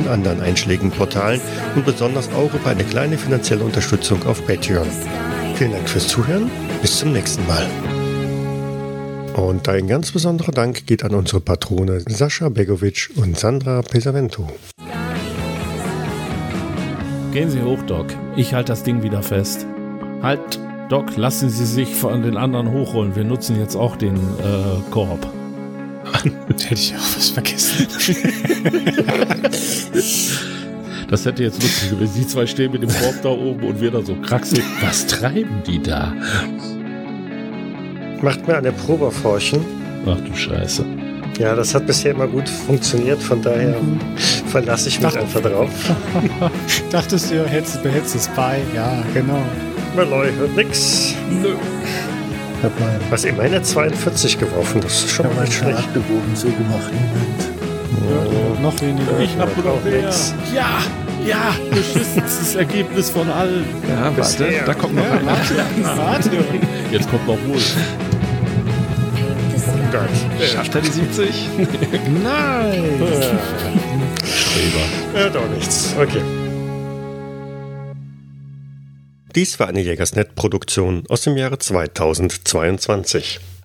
und anderen einschlägigen und besonders auch über eine kleine finanzielle Unterstützung auf Patreon. Vielen Dank fürs Zuhören, bis zum nächsten Mal. Und ein ganz besonderer Dank geht an unsere Patrone Sascha Begovic und Sandra Pesavento. Gehen Sie hoch, Doc. Ich halte das Ding wieder fest. Halt, Doc, lassen Sie sich von den anderen hochrollen. Wir nutzen jetzt auch den äh, Korb. Hätte ich auch was vergessen. Das hätte jetzt lustig gewesen. Die zwei stehen mit dem Korb da oben und wir da so kraxeln. Was treiben die da? Macht mir eine Probe forschen. Ach du Scheiße. Ja, das hat bisher immer gut funktioniert, von daher verlasse ich mich Ach. einfach drauf. Dachtest du, hättest, behältst es bei? Ja, genau. Malloy hört nix. Nö. Mal, Was immerhin eine 42 geworfen, das ist schon hab mal nicht schlecht. Charakterbogen so gemacht. Moment. Ja, noch weniger. Ich hab auch noch mehr. nix. Ja, ja, beschissenstes Ergebnis von allen. Ja, warte, da kommt noch Ja, einer. warte, warte. Jetzt kommt noch wohl. Gott. Schafft er die 70? Nein! Streber. Ja, doch nichts. Okay. Dies war eine Jägersnet-Produktion aus dem Jahre 2022.